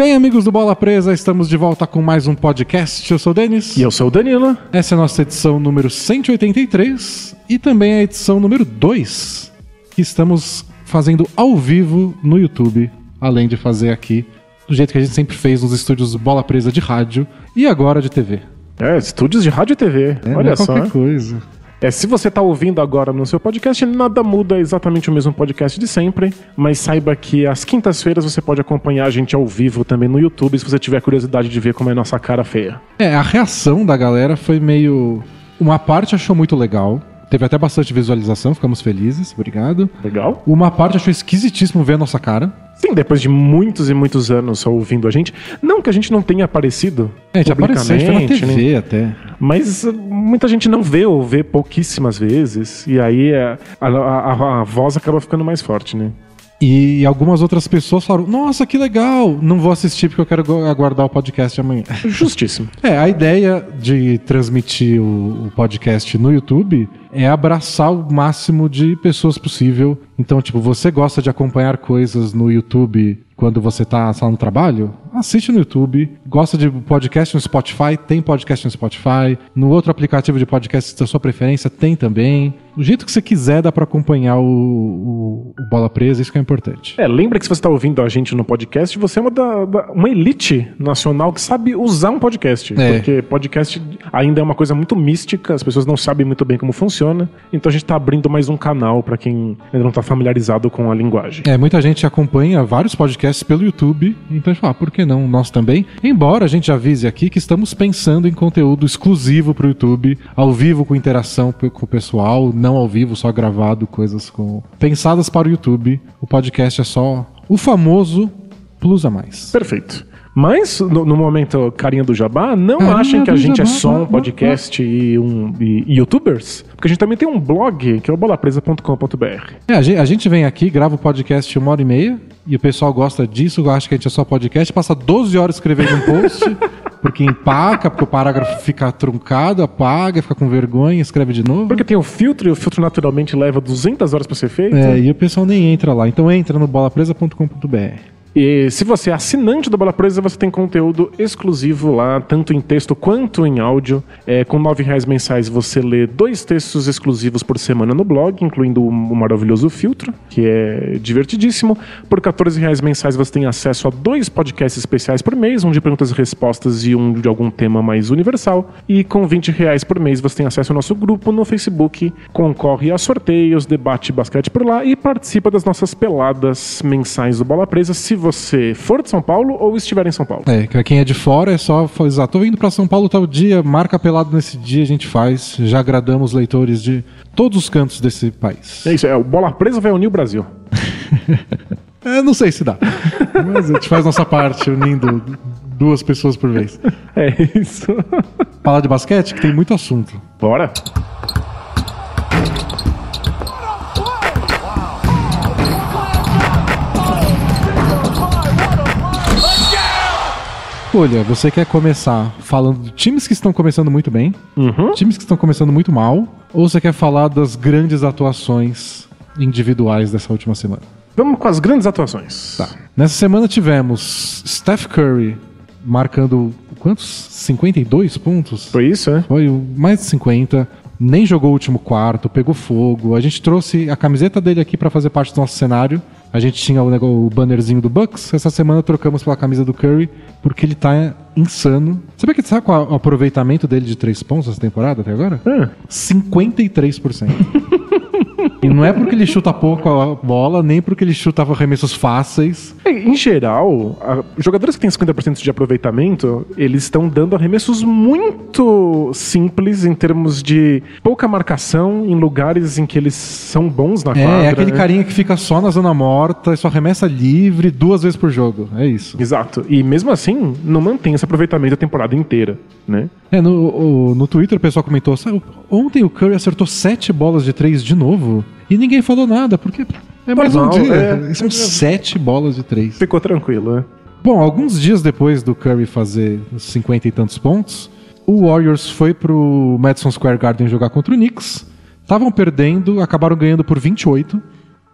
Bem, amigos do Bola Presa, estamos de volta com mais um podcast. Eu sou o Denis. E eu sou o Danilo. Essa é a nossa edição número 183 e também a edição número 2, que estamos fazendo ao vivo no YouTube, além de fazer aqui do jeito que a gente sempre fez nos estúdios Bola Presa de rádio e agora de TV. É, estúdios de rádio e TV. É, Olha é só. qualquer coisa. É, se você está ouvindo agora no seu podcast, nada muda, é exatamente o mesmo podcast de sempre. Mas saiba que às quintas-feiras você pode acompanhar a gente ao vivo também no YouTube, se você tiver curiosidade de ver como é nossa cara feia. É, a reação da galera foi meio. Uma parte achou muito legal. Teve até bastante visualização, ficamos felizes, obrigado. Legal? Uma parte achou esquisitíssimo ver a nossa cara. Sim, depois de muitos e muitos anos só ouvindo a gente. Não que a gente não tenha aparecido. É, a gente apareceu, a gente foi na TV né? até. Mas uh, muita gente não vê ou vê pouquíssimas vezes. E aí é, a, a- a- a voz acaba ficando mais forte, né? E algumas outras pessoas falaram: Nossa, que legal! Não vou assistir porque eu quero aguardar o podcast amanhã. Justíssimo. É, a ideia de transmitir o, o podcast no YouTube é abraçar o máximo de pessoas possível. Então, tipo, você gosta de acompanhar coisas no YouTube quando você tá só no trabalho? Assiste no YouTube. Gosta de podcast no Spotify? Tem podcast no Spotify. No outro aplicativo de podcast da sua preferência, tem também. Do jeito que você quiser, dá pra acompanhar o, o- o Bola Presa, isso que é importante. É, lembra que se você está ouvindo a gente no podcast, você é uma, da, da- uma elite nacional que sabe usar um podcast. É. Porque podcast ainda é uma coisa muito mística, as pessoas não sabem muito bem como funciona. Então a gente está abrindo mais um canal para quem ainda não está familiarizado com a linguagem. É, muita gente acompanha vários podcasts pelo YouTube, então a gente fala, ah, por que não nós também? Embora a gente avise aqui que estamos pensando em conteúdo exclusivo pro YouTube, ao vivo com interação com o pessoal, não ao vivo, só gravado, coisas com pensadas para o YouTube. O podcast é só o famoso plus a mais. Perfeito. Mas, no, no momento carinha do jabá, não Carinha achem que a gente é jabá, só blá, um podcast e, um, e, e youtubers. Porque a gente também tem um blog, que é o bolapresa.com.br. É, a, gente, a gente vem aqui, grava o podcast uma hora e meia, e o pessoal gosta disso, acha que a gente é só podcast, passa 12 horas escrevendo um post, porque empaca, porque o parágrafo fica truncado, apaga, fica com vergonha, escreve de novo. Porque tem o filtro, e o filtro naturalmente leva 200 horas para ser feito. É, e o pessoal nem entra lá. Então entra no bolapresa.com.br. E se você é assinante do Bola Presa, você tem conteúdo exclusivo lá, tanto em texto quanto em áudio. É, com 9 reais mensais você lê dois textos exclusivos por semana no blog, incluindo o maravilhoso filtro, que é divertidíssimo. Por 14 reais mensais você tem acesso a dois podcasts especiais por mês, um de perguntas e respostas e um de algum tema mais universal. E com 20 reais por mês você tem acesso ao nosso grupo no Facebook, concorre a sorteios, debate basquete por lá e participa das nossas peladas mensais do Bola Presa, se você for de São Paulo ou estiver em São Paulo. É, que quem é de fora é só avisar, tô indo pra São Paulo tal dia, marca pelado nesse dia, a gente faz. Já agradamos leitores de todos os cantos desse país. É isso, é, o Bola Presa vai unir o Brasil. É, não sei se dá. Mas a gente faz nossa parte, unindo duas pessoas por vez. É isso. Falar de basquete, que tem muito assunto. Bora. Olha, você quer começar falando de times que estão começando muito bem, Uhum. times que estão começando muito mal, ou você quer falar das grandes atuações individuais dessa última semana? Vamos com as grandes atuações. Tá. Nessa semana tivemos Steph Curry marcando quantos? 52 pontos? Foi isso, né? Foi mais de 50. Nem jogou o último quarto, pegou fogo. A gente trouxe a camiseta dele aqui pra fazer parte do nosso cenário. A gente tinha o, negócio, o bannerzinho do Bucks. Essa semana trocamos pela camisa do Curry, porque ele tá insano. Sabe, que, sabe qual é o aproveitamento dele de três pontos essa temporada até agora? Ah, 53%. E não é porque ele chuta pouco a bola, nem porque ele chuta arremessos fáceis. é, Em geral, a- jogadores que têm 50% de aproveitamento, eles estão dando arremessos muito simples em termos de pouca marcação em lugares em que eles são bons na É, quadra. é aquele carinha que fica só na zona morta e só arremessa livre duas vezes por jogo. É isso. Exato. E mesmo assim, não mantém esse aproveitamento a temporada inteira, né? É, no, no Twitter o pessoal comentou: "Sabe, ontem o Curry acertou sete bolas de três de novo e ninguém falou nada, porque é mais um Normal, dia. é. São sete bolas de três. Ficou tranquilo, né? Bom, alguns dias depois do Curry fazer 50 e tantos pontos, o Warriors foi pro Madison Square Garden jogar contra o Knicks. Estavam perdendo, acabaram ganhando por 28.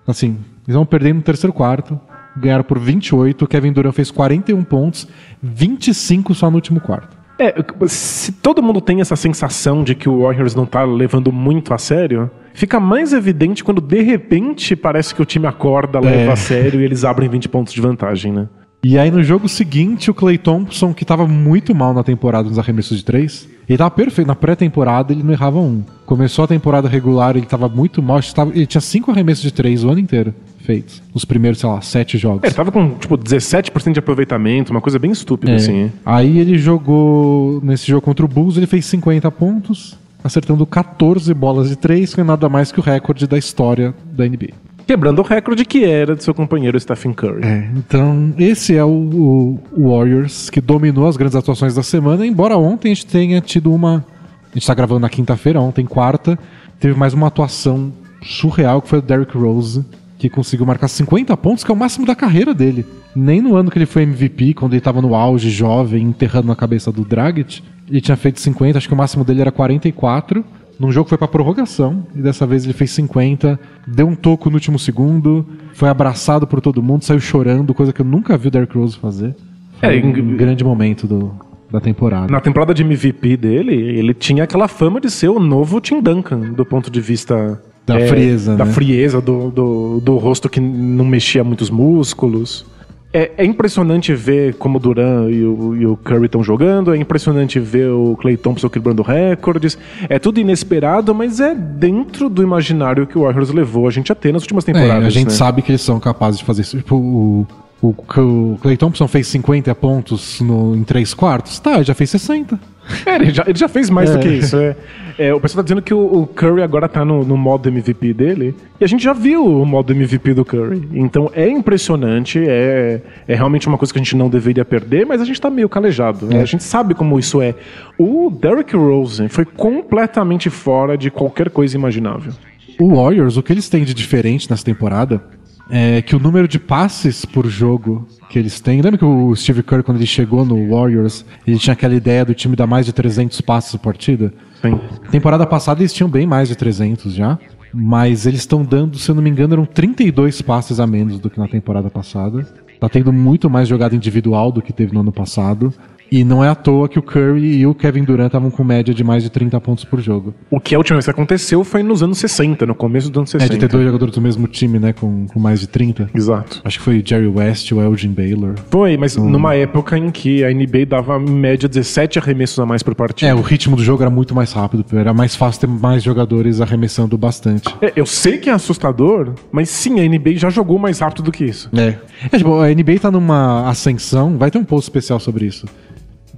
Assim, eles vão perdendo no terceiro quarto. ganharam por 28. O Kevin Durant fez 41 pontos, 25 só no último quarto. É, se todo mundo tem essa sensação de que o Warriors não tá levando muito a sério, fica mais evidente quando de repente parece que o time acorda, leva É. a sério e eles abrem 20 pontos de vantagem, né? E aí no jogo seguinte, o Clay Thompson, que tava muito mal na temporada nos arremessos de três, ele tava perfeito. Na pré-temporada ele não errava um. Começou a temporada regular, ele tava muito mal. ele tinha cinco arremessos de três o ano inteiro feitos. Nos primeiros, sei lá, sete jogos. É, ele tava com, tipo, 17% de aproveitamento, uma coisa bem estúpida, É. assim. Aí ele jogou. Nesse jogo contra o Bulls, ele fez 50 pontos, acertando 14 bolas de três, que é nada mais que o recorde da história da NBA. Quebrando o recorde que era de seu companheiro Stephen Curry. É, então esse é o, o Warriors que dominou as grandes atuações da semana, embora ontem a gente tenha tido uma. A gente tá gravando na quinta-feira, ontem, quarta, teve mais uma atuação surreal que foi o Derrick Rose, que conseguiu marcar 50 pontos, que é o máximo da carreira dele. Nem no ano que ele foi MVP, quando ele tava no auge, jovem, enterrando na cabeça do Dragic, ele tinha feito 50, acho que o máximo dele era 44. Num jogo que foi pra prorrogação, e dessa vez ele fez 50, deu um toco no último segundo, foi abraçado por todo mundo, saiu chorando, coisa que eu nunca vi o Derrick Rose fazer. Foi É, um em- grande momento do, da temporada. Na temporada de MVP dele, ele tinha aquela fama de ser o novo Tim Duncan, do ponto de vista. Da frieza, Da né? frieza, do, do, do rosto que não mexia muitos músculos. É, é impressionante ver como o Duran e o, e o Curry estão jogando, é impressionante ver o Clay Thompson quebrando recordes. É tudo inesperado, mas é dentro do imaginário que o Warriors levou a gente a ter nas últimas É, temporadas. a gente né? sabe que eles são capazes de fazer isso. Tipo, o, o, o Clay Thompson fez 50 pontos no, em 3 quartos? Tá, ele já fez 60. É, ele, já, ele já fez mais do É. que isso. É, É, o pessoal tá dizendo que o, o Curry agora tá no, no modo MVP dele. E a gente já viu o modo MVP do Curry. Então é impressionante, é, é realmente uma coisa que a gente não deveria perder, mas a gente tá meio calejado. né? A gente sabe como isso é. O Derrick Rose foi completamente fora de qualquer coisa imaginável. O Warriors, o que eles têm de diferente nessa temporada é que o número de passes por jogo que eles têm. Lembra que o Steve Kerr, quando ele chegou no Warriors, ele tinha aquela ideia do time dar mais de 300 passes por partida? Sim. Temporada passada eles tinham bem mais de 300 já. Mas eles estão dando, se eu não me engano, eram 32 passes a menos do que na temporada passada. Tá tendo muito mais jogada individual do que teve no ano passado. E não é à toa que o Curry e o Kevin Durant estavam com média de mais de 30 pontos por jogo. O que a última vez que aconteceu foi nos anos 60, no começo dos anos É, 60. de ter dois jogadores do mesmo time, né, com, com mais de 30. Exato. Acho que foi Jerry West ou Elgin Baylor. Foi, mas numa época em que a NBA dava em média 17 arremessos a mais por partida. É, o ritmo do jogo era muito mais rápido, era mais fácil ter mais jogadores arremessando bastante. É, eu sei que é assustador, mas sim, a NBA já jogou mais rápido do que isso. É. é tipo, a NBA tá numa ascensão, vai ter um post especial sobre isso.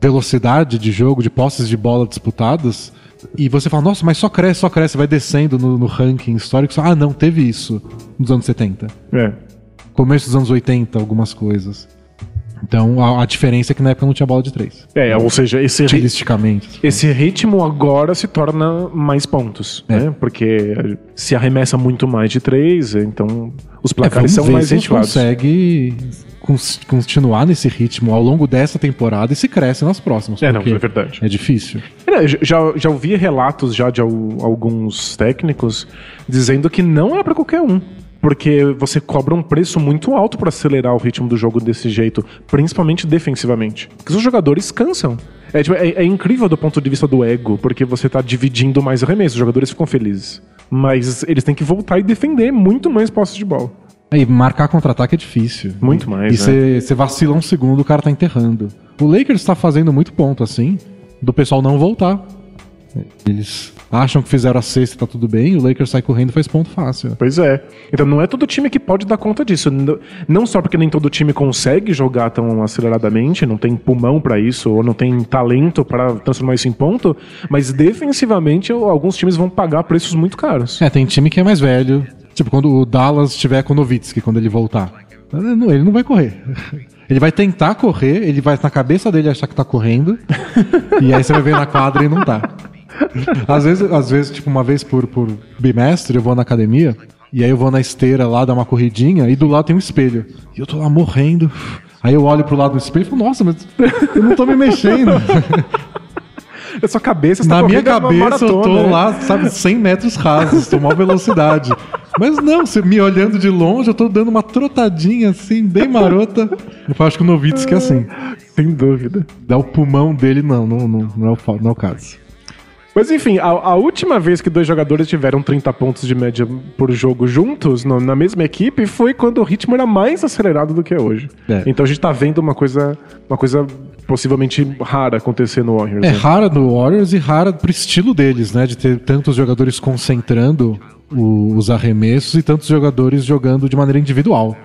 Velocidade de jogo, de posses de bola disputadas. E você fala, nossa, mas só cresce, só cresce, vai descendo no, no ranking histórico. Ah, não, teve isso nos anos 70. É. Começo dos anos 80, algumas coisas. Então a, a diferença é que na época não tinha bola de três. É, ou seja, esse, Estilisticamente. esse ritmo agora se torna mais pontos, É. né? Porque se arremessa muito mais de três, então os É, placares vamos são mais inflados. consegue cons- continuar nesse ritmo ao longo dessa temporada e se cresce nas próximas. É, não, é verdade. É difícil. É, já, já ouvi relatos já de al- alguns técnicos dizendo que não é pra qualquer um. Porque você cobra um preço muito alto pra acelerar o ritmo do jogo desse jeito, principalmente defensivamente. Porque os jogadores cansam. É, tipo, é- é incrível do ponto de vista do ego, porque você tá dividindo mais arremessos, os jogadores ficam felizes. Mas eles têm que voltar e defender muito mais posses de bola. Aí, marcar contra-ataque é difícil. Muito mais, E né? você vacila um segundo, o cara tá enterrando. O Lakers tá fazendo muito ponto, assim, do pessoal não voltar. Eles acham que fizeram a sexta e tá tudo bem, o Lakers sai correndo e faz ponto fácil. Pois é. Então não é todo time que pode dar conta disso. Não só porque nem todo time consegue jogar tão aceleradamente, não tem pulmão pra isso, ou não tem talento pra transformar isso em ponto, mas defensivamente alguns times vão pagar preços muito caros. É, tem time que é mais velho. Tipo, quando o Dallas estiver com o Novitsky, quando ele voltar. Ele não vai correr. Ele vai tentar correr, ele vai na cabeça dele achar que tá correndo, e aí você vai ver na quadra e não tá. Às vezes, às vezes tipo, uma vez por, por bimestre, eu vou na academia, e aí eu vou na esteira lá, dar uma corridinha, e do lado tem um espelho. E eu tô lá morrendo. Aí eu olho pro lado do espelho e falo, nossa, mas eu não tô me mexendo. Na sua cabeça, você Na tá minha cabeça eu tô né? lá, sabe, 100 metros rasos, tô maior velocidade. Mas não, você me olhando de longe, eu tô dando uma trotadinha assim, bem marota. Eu acho que o Novitsky é assim. Sem dúvida. Dá o pulmão dele, não, não, não, não, é, o, não é o caso. Mas enfim, a, a última vez que dois jogadores tiveram 30 pontos de média por jogo juntos, no- na mesma equipe, foi quando o ritmo era mais acelerado do que é hoje. É. Então a gente tá vendo uma coisa, uma coisa possivelmente rara acontecer no Warriors. É né? rara no Warriors e rara pro estilo deles, né? De ter tantos jogadores concentrando o- os arremessos e tantos jogadores jogando de maneira individual.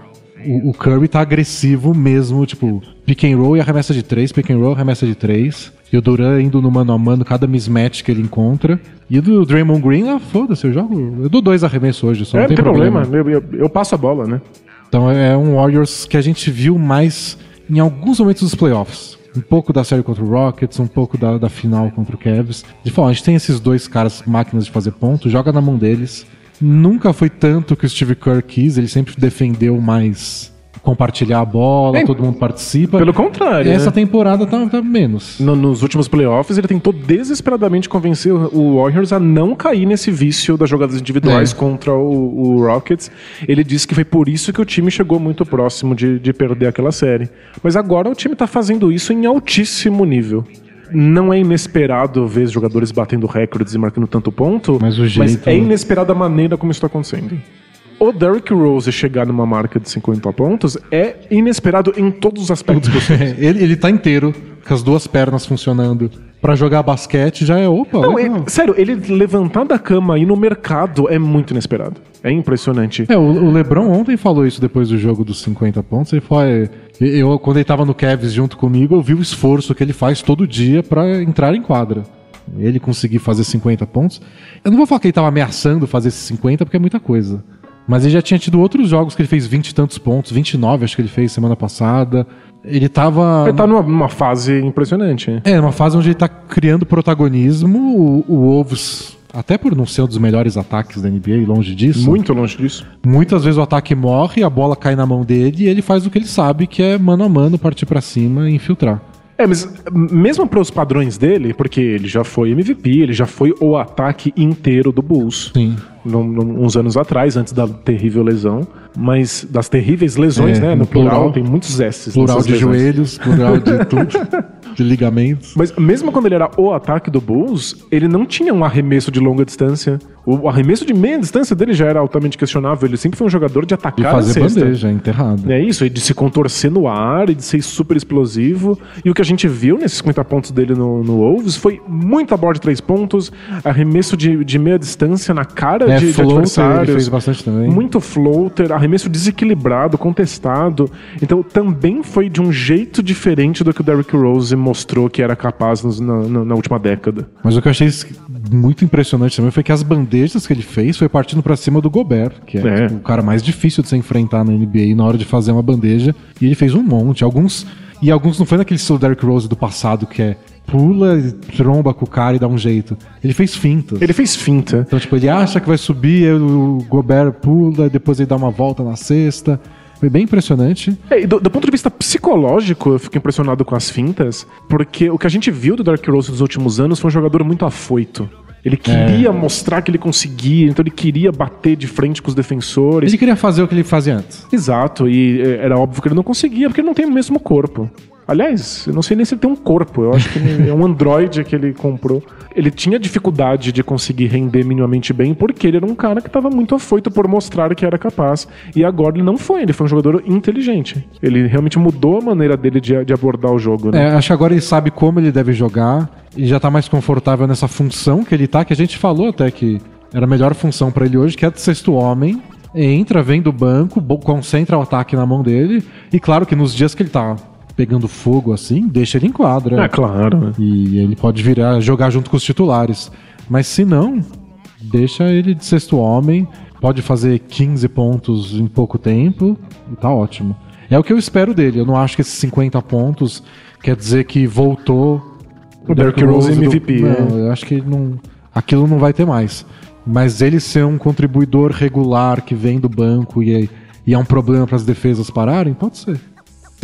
O, o Curry tá agressivo mesmo, tipo, pick and roll e arremessa de três, pick and roll, arremessa de três. E o Duran indo no mano a mano, cada mismatch que ele encontra. E do Draymond Green, ah, foda-se, eu jogo. Eu dou dois arremessos hoje, só É, não tem problema. Eu, eu- eu passo a bola, né? Então é um Warriors que a gente viu mais em alguns momentos dos playoffs. Um pouco da série contra o Rockets, um pouco da, da final contra o Cavs. De falar, a gente tem esses dois caras, máquinas de fazer ponto, joga na mão deles. Nunca foi tanto que o Steve Kerr quis, ele sempre defendeu mais compartilhar a bola, É, todo mundo participa. Pelo contrário. Essa né? temporada tá, tá menos. No- nos últimos playoffs, ele tentou desesperadamente convencer o Warriors a não cair nesse vício das jogadas individuais É. contra o, o Rockets. Ele disse que foi por isso que o time chegou muito próximo de, de perder aquela série. Mas agora o time tá fazendo isso em altíssimo nível. Não é inesperado ver jogadores batendo recordes e marcando tanto ponto, Mas o jeito- é inesperada a maneira como isso está acontecendo. O Derrick Rose chegar numa marca de 50 pontos é inesperado em todos os aspectos possíveis. ele, ele tá inteiro, com as duas pernas funcionando. Pra jogar basquete já é opa. Não, sério, ele levantar da cama e ir no mercado é muito inesperado. É impressionante. É, o, o LeBron ontem falou isso depois do jogo dos 50 pontos. Ele falou: é, eu, quando ele tava no Cavs junto comigo, eu vi o esforço que ele faz todo dia pra entrar em quadra. Ele conseguir fazer 50 pontos. Eu não vou falar que ele tava ameaçando fazer esses 50, porque é muita coisa. Mas ele já tinha tido outros jogos que ele fez 20 e tantos pontos, 29 acho que ele fez semana passada. Ele tava. Ele tá numa, numa fase impressionante. É, uma fase onde ele tá criando protagonismo. O, o Wolves, até por não ser um dos melhores ataques da NBA, longe disso. Muito longe disso. Muitas vezes o ataque morre, a bola cai na mão dele e ele faz o que ele sabe, que é mano a mano, partir pra cima e infiltrar. É, mas mesmo para os padrões dele, porque ele já foi MVP, ele já foi o ataque inteiro do Bulls. Sim. num- num- uns anos atrás, antes da terrível lesão. Mas das terríveis lesões, É, né? no No plural, plural. tem muitos S's. Plural de lesões. joelhos, plural de tudo, de ligamentos. Mas mesmo quando ele era o ataque do Bulls, ele não tinha um arremesso de longa distância. O arremesso de meia distância dele já era altamente questionável. Ele sempre foi um jogador de De atacar a fazer cesta. bandeja, enterrado. É isso, e de se contorcer no ar e de ser super explosivo. E o que a gente viu nesses 50 pontos dele no, no Wolves foi muita bola de três pontos, arremesso de, de meia distância na cara É, de, de floater, ele adversários. fez bastante também. Muito floater, arremesso desequilibrado, contestado. Então também foi de um jeito diferente do que o Derrick Rose mostrou que era capaz nos- na, na- na última década. Mas o que eu achei muito impressionante também foi que as bandejas que ele fez foi partindo pra cima do Gobert, que é, É. tipo, o cara mais difícil de se enfrentar na NBA na hora de fazer uma bandeja. E ele fez um monte. Alguns. E alguns não foi naquele estilo Derrick Rose do passado, que é pula, e tromba com o cara e dá um jeito. Ele fez fintas. Ele fez finta. Então, tipo, ele acha que vai subir, o Gobert pula, depois ele dá uma volta na cesta. Foi bem impressionante. É, do, do ponto de vista psicológico, eu fico impressionado com as fintas, porque o que a gente viu do Dark Rose nos últimos anos foi um jogador muito afoito. Ele queria mostrar que ele conseguia, então ele queria bater de frente com os defensores. Ele queria fazer o que ele fazia antes. Exato, e é, era óbvio que ele não conseguia, porque ele não tem o mesmo corpo. Aliás, eu não sei nem se ele tem um corpo, eu acho que é um androide que ele comprou. Ele tinha dificuldade de conseguir render minimamente bem, porque ele era um cara que estava muito afoito por mostrar que era capaz. E agora ele não foi, ele foi um jogador inteligente. Ele realmente mudou a maneira dele de, de abordar o jogo, né? É, acho que agora ele sabe como ele deve jogar e já tá mais confortável nessa função que ele tá, que a gente falou até que era a melhor função pra ele hoje, que é de sexto homem. Entra, vem do banco, concentra o ataque na mão dele. E claro que nos dias que ele tá pegando fogo assim, deixa ele em quadra. É, claro. né? E ele pode virar, jogar junto com os titulares. Mas se não, deixa ele de sexto homem, pode fazer 15 pontos em pouco tempo e tá ótimo. É o que eu espero dele. Eu não acho que esses 50 pontos quer dizer que voltou O Derrick Rose do- MVP, Não, é. eu acho que não, aquilo não vai ter mais. Mas ele ser um contribuidor regular que vem do banco e é, e é um problema para as defesas pararem, pode ser.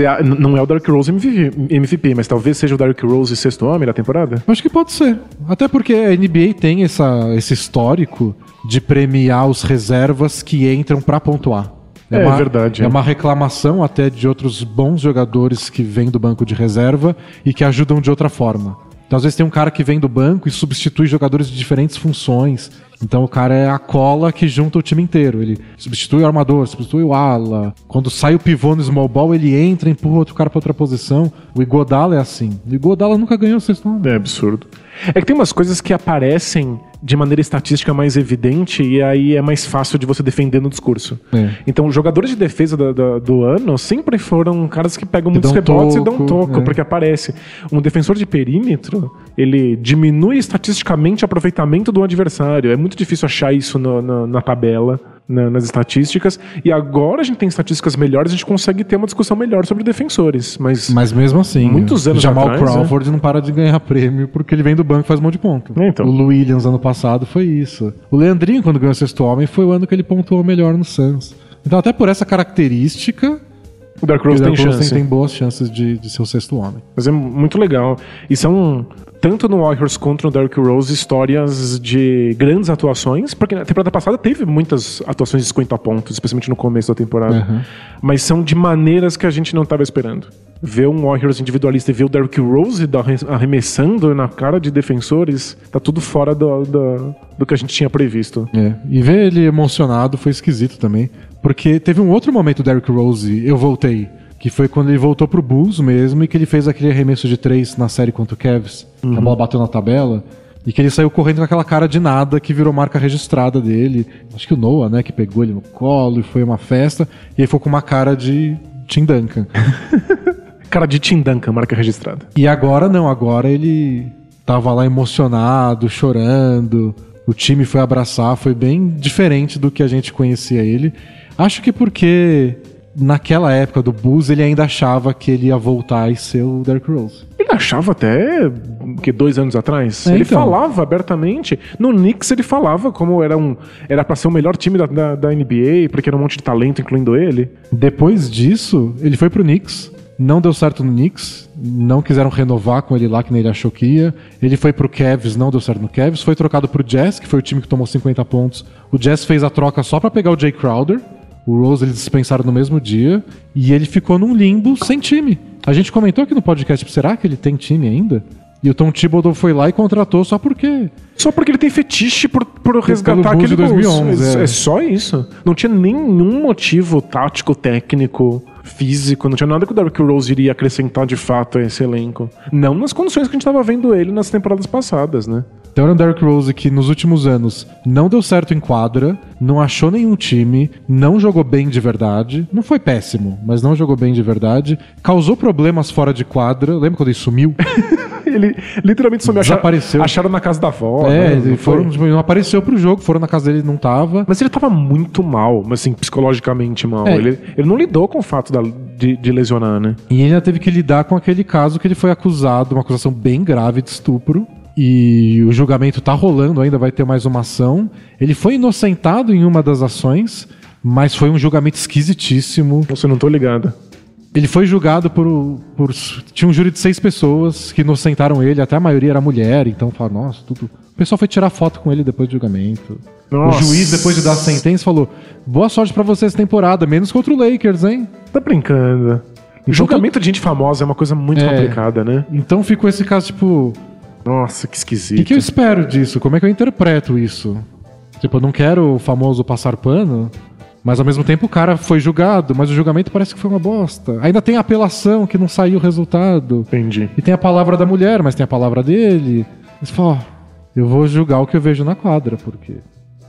É, Não é o Dark Rose MVP, mas talvez seja o Dark Rose sexto homem da temporada? Acho que pode ser. Até porque a NBA tem essa, esse histórico de premiar os reservas que entram pra pontuar. É uma, verdade, É é. uma reclamação até de outros bons jogadores que vêm do banco de reserva e que ajudam de outra forma. Então, às vezes tem um cara que vem do banco e substitui jogadores de diferentes funções. Então, o cara é a cola que junta o time inteiro. Ele substitui o armador, substitui o ala. Quando sai o pivô no small ball, ele entra, empurra outro cara pra outra posição. O Igodala é assim. O Igodala nunca ganhou o sexto homem. É absurdo. É que tem umas coisas que aparecem de maneira estatística mais evidente e aí é mais fácil de você defender no discurso. É. Então, os jogadores de defesa da- da- do ano sempre foram caras que pegam muitos rebotes e dão toco, toco, é. porque aparece. Um defensor de perímetro, ele diminui estatisticamente o aproveitamento do adversário. É muito difícil achar isso no- na- na tabela. Na- nas estatísticas, e agora a gente tem estatísticas melhores, a gente consegue ter uma discussão melhor sobre defensores, mas Mas mesmo assim, Muitos anos Jamal atrás, né? Crawford não para de ganhar prêmio porque ele vem do banco e faz um monte de ponto. É, então. O Williams ano passado foi isso. O Leandrinho, quando ganhou o sexto homem, foi o ano que ele pontuou melhor no Suns. Então, até por essa característica, o Dark o Rose tem Rose tem, tem boas chances de, de ser o sexto homem. Mas é muito legal. E são, tanto no Warriors quanto no Dark Rose, histórias de grandes atuações, porque na temporada passada teve muitas atuações de 50 pontos, especialmente no começo da temporada. Uhum. Mas são de maneiras que a gente não estava esperando. Ver um Warriors individualista e ver o Derrick Rose arremessando na cara de defensores, tá tudo fora do, do, do que a gente tinha previsto. É. E ver ele emocionado foi esquisito também. Porque teve um outro momento do Derrick Rose, eu voltei, que foi quando ele voltou pro Bulls mesmo e que ele fez aquele arremesso de três na série contra o Cavs, que a bola bateu na tabela. E que ele saiu correndo com aquela cara de nada que virou marca registrada dele. Acho que o Noah, né, que pegou ele no colo e foi uma festa. E ele foi com uma cara de Tim Duncan. Cara de Tim Duncan, marca registrada. E agora não, agora ele tava lá emocionado, chorando. O time foi abraçar, foi bem diferente do que a gente conhecia ele. Acho que porque naquela época do Bulls ele ainda achava que ele ia voltar e ser o Derrick Rose. Ele achava até que dois anos atrás. É, ele então. falava abertamente. No Knicks ele falava como era um era para ser o melhor time da, da, da NBA, porque era um monte de talento, incluindo ele. Depois disso, ele foi pro Knicks. Não deu certo no Knicks, não quiseram renovar com ele lá que nem ele achou que ia. Ele foi pro Cavs, não deu certo no Cavs. Foi trocado pro Jazz, que foi o time que tomou 50 pontos. O Jazz fez a troca só pra pegar o Jay Crowder. O Rose eles dispensaram no mesmo dia. E ele ficou num limbo sem time. A gente comentou aqui no podcast, será que ele tem time ainda? E o Tom Thibodeau foi lá e contratou só porque... Só porque ele tem fetiche por, por resgatar Bulls aquele de 2011, Bulls. É, é. é só isso. Não tinha nenhum motivo tático, técnico, físico. Não tinha nada que o Derrick Rose iria acrescentar de fato a esse elenco. Não nas condições que a gente estava vendo ele nas temporadas passadas, né? Então era um Derrick Rose que nos últimos anos não deu certo em quadra, não achou nenhum time, não jogou bem de verdade. Não foi péssimo, mas não jogou bem de verdade. Causou problemas fora de quadra. Lembra quando ele sumiu? Ele literalmente sumiu. Desapareceu. acharam na casa da avó. é, né? Não foi? foram, tipo, não apareceu pro jogo, foram na casa dele não tava. Mas ele tava muito mal, mas assim, psicologicamente mal. É. Ele, ele não lidou com o fato da- de, de lesionar, né? E ele ainda teve que lidar com aquele caso que ele foi acusado, uma acusação bem grave de estupro. E o julgamento tá rolando ainda, vai ter mais uma ação. Ele foi inocentado em uma das ações, mas foi um julgamento esquisitíssimo. Você não tô ligado. Ele foi julgado por, por. Tinha um júri de seis pessoas que inocentaram ele, até a maioria era mulher, então falaram, nossa, tudo. O pessoal foi tirar foto com ele depois do julgamento. Nossa. O juiz, depois de dar a sentença, falou: boa sorte pra você essa temporada, menos contra o Lakers, hein? Tá brincando. Então, Julgamento de gente famosa é uma coisa muito É. complicada, né? Então ficou esse caso, tipo, Nossa, que o esquisito. que, que eu espero disso? Como é que eu interpreto isso? Tipo, eu não quero o famoso passar pano, mas ao mesmo tempo o cara foi julgado, mas o julgamento parece que foi uma bosta. Ainda tem a apelação que não saiu o resultado. Entendi. E tem a palavra da mulher, mas tem a palavra dele. Você fala, ó, eu vou julgar o que eu vejo na quadra, porque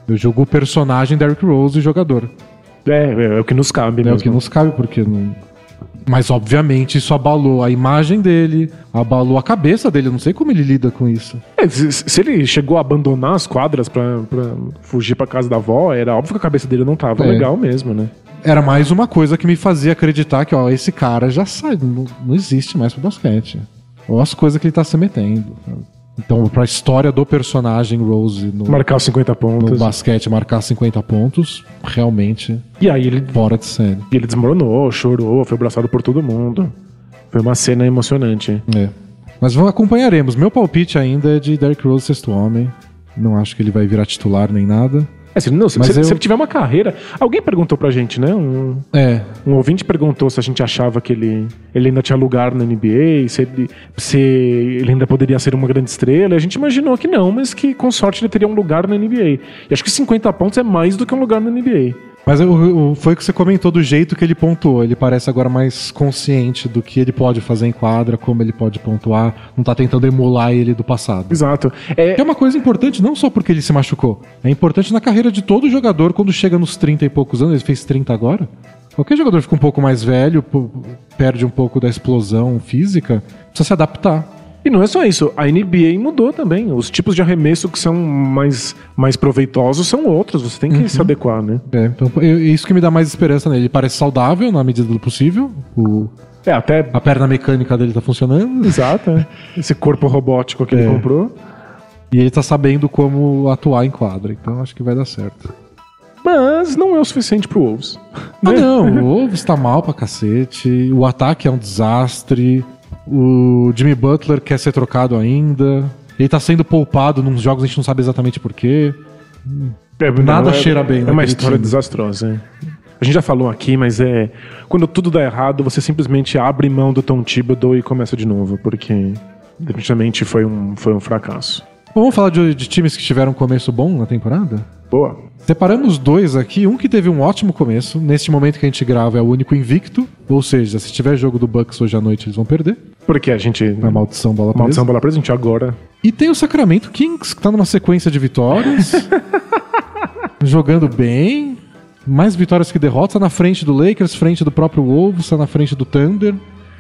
eu julgo o personagem Derrick Rose e jogador. É, é, é o que nos cabe, É mesmo. o que nos cabe, porque não. Mas obviamente isso abalou a imagem dele, abalou a cabeça dele. Eu não sei como ele lida com isso. É, se, se ele chegou a abandonar as quadras pra, pra fugir pra casa da avó, era óbvio que a cabeça dele não tava É. legal mesmo, né? Era mais uma coisa que me fazia acreditar que, ó, esse cara já sai, não, não existe mais pro basquete. Ou as coisas que ele tá se metendo. sabe? Então, pra história do personagem Rose no, Marcar os 50 no pontos. basquete marcar 50 pontos, realmente E aí ele, fora de série. e ele desmoronou, chorou, foi abraçado por todo mundo. Foi uma cena emocionante. É. Mas vamos, acompanharemos. Meu palpite ainda é de Derrick Rose, sexto homem. Não acho que ele vai virar titular nem nada. É, se, não, se, se- eu- se ele tiver uma carreira. Alguém perguntou pra gente, né? Um, É, um ouvinte perguntou se a gente achava que ele, ele ainda tinha lugar na NBA, se ele, se ele ainda poderia ser uma grande estrela. E a gente imaginou que não, mas que com sorte ele teria um lugar na NBA. E acho que 50 pontos é mais do que um lugar na NBA. Mas o- o- foi o que você comentou do jeito que ele pontuou. Ele parece agora mais consciente do que ele pode fazer em quadra, como ele pode pontuar. Não tá tentando emular ele do passado. Exato. É, é uma coisa importante, não só porque ele se machucou. É importante na carreira de todo jogador quando chega nos 30 e poucos anos. Ele fez 30 agora. Qualquer jogador fica um pouco mais velho, perde um pouco da explosão física, precisa se adaptar. E não é só isso, a NBA mudou também. Os tipos de arremesso que são mais, mais proveitosos são outros, você tem que se adequar, né? É, então, isso que me dá mais esperança nele. Ele parece saudável na medida do possível. O, É, até. a perna mecânica dele tá funcionando. Exato, é. Esse corpo robótico que ele É. comprou. E ele tá sabendo como atuar em quadra. Então acho que vai dar certo. Mas não é o suficiente pro Wolves. Ah, Né? não. O Wolves tá mal pra cacete. O ataque é um desastre. O Jimmy Butler quer ser trocado ainda. Ele tá sendo poupado nos jogos, a gente não sabe exatamente porquê. É, Nada é- cheira bem É uma história time. desastrosa, é. A gente já falou aqui, mas é. Quando tudo dá errado, você simplesmente abre mão do Tom Thibodeau e começa de novo, porque definitivamente foi um, foi um fracasso. Bom, vamos falar de, de times que tiveram um começo bom na temporada? Boa. Separamos dois aqui, um que teve um ótimo começo. Neste momento que a gente grava é o único invicto, ou seja, se tiver jogo do Bucks hoje à noite eles vão perder. Porque a gente. Na maldição bola presa. Maldição bola presa, a gente agora. E tem o Sacramento Kings, que tá numa sequência de vitórias. jogando bem. Mais vitórias que derrotas, tá na frente do Lakers, frente do próprio Wolves, tá na frente do Thunder.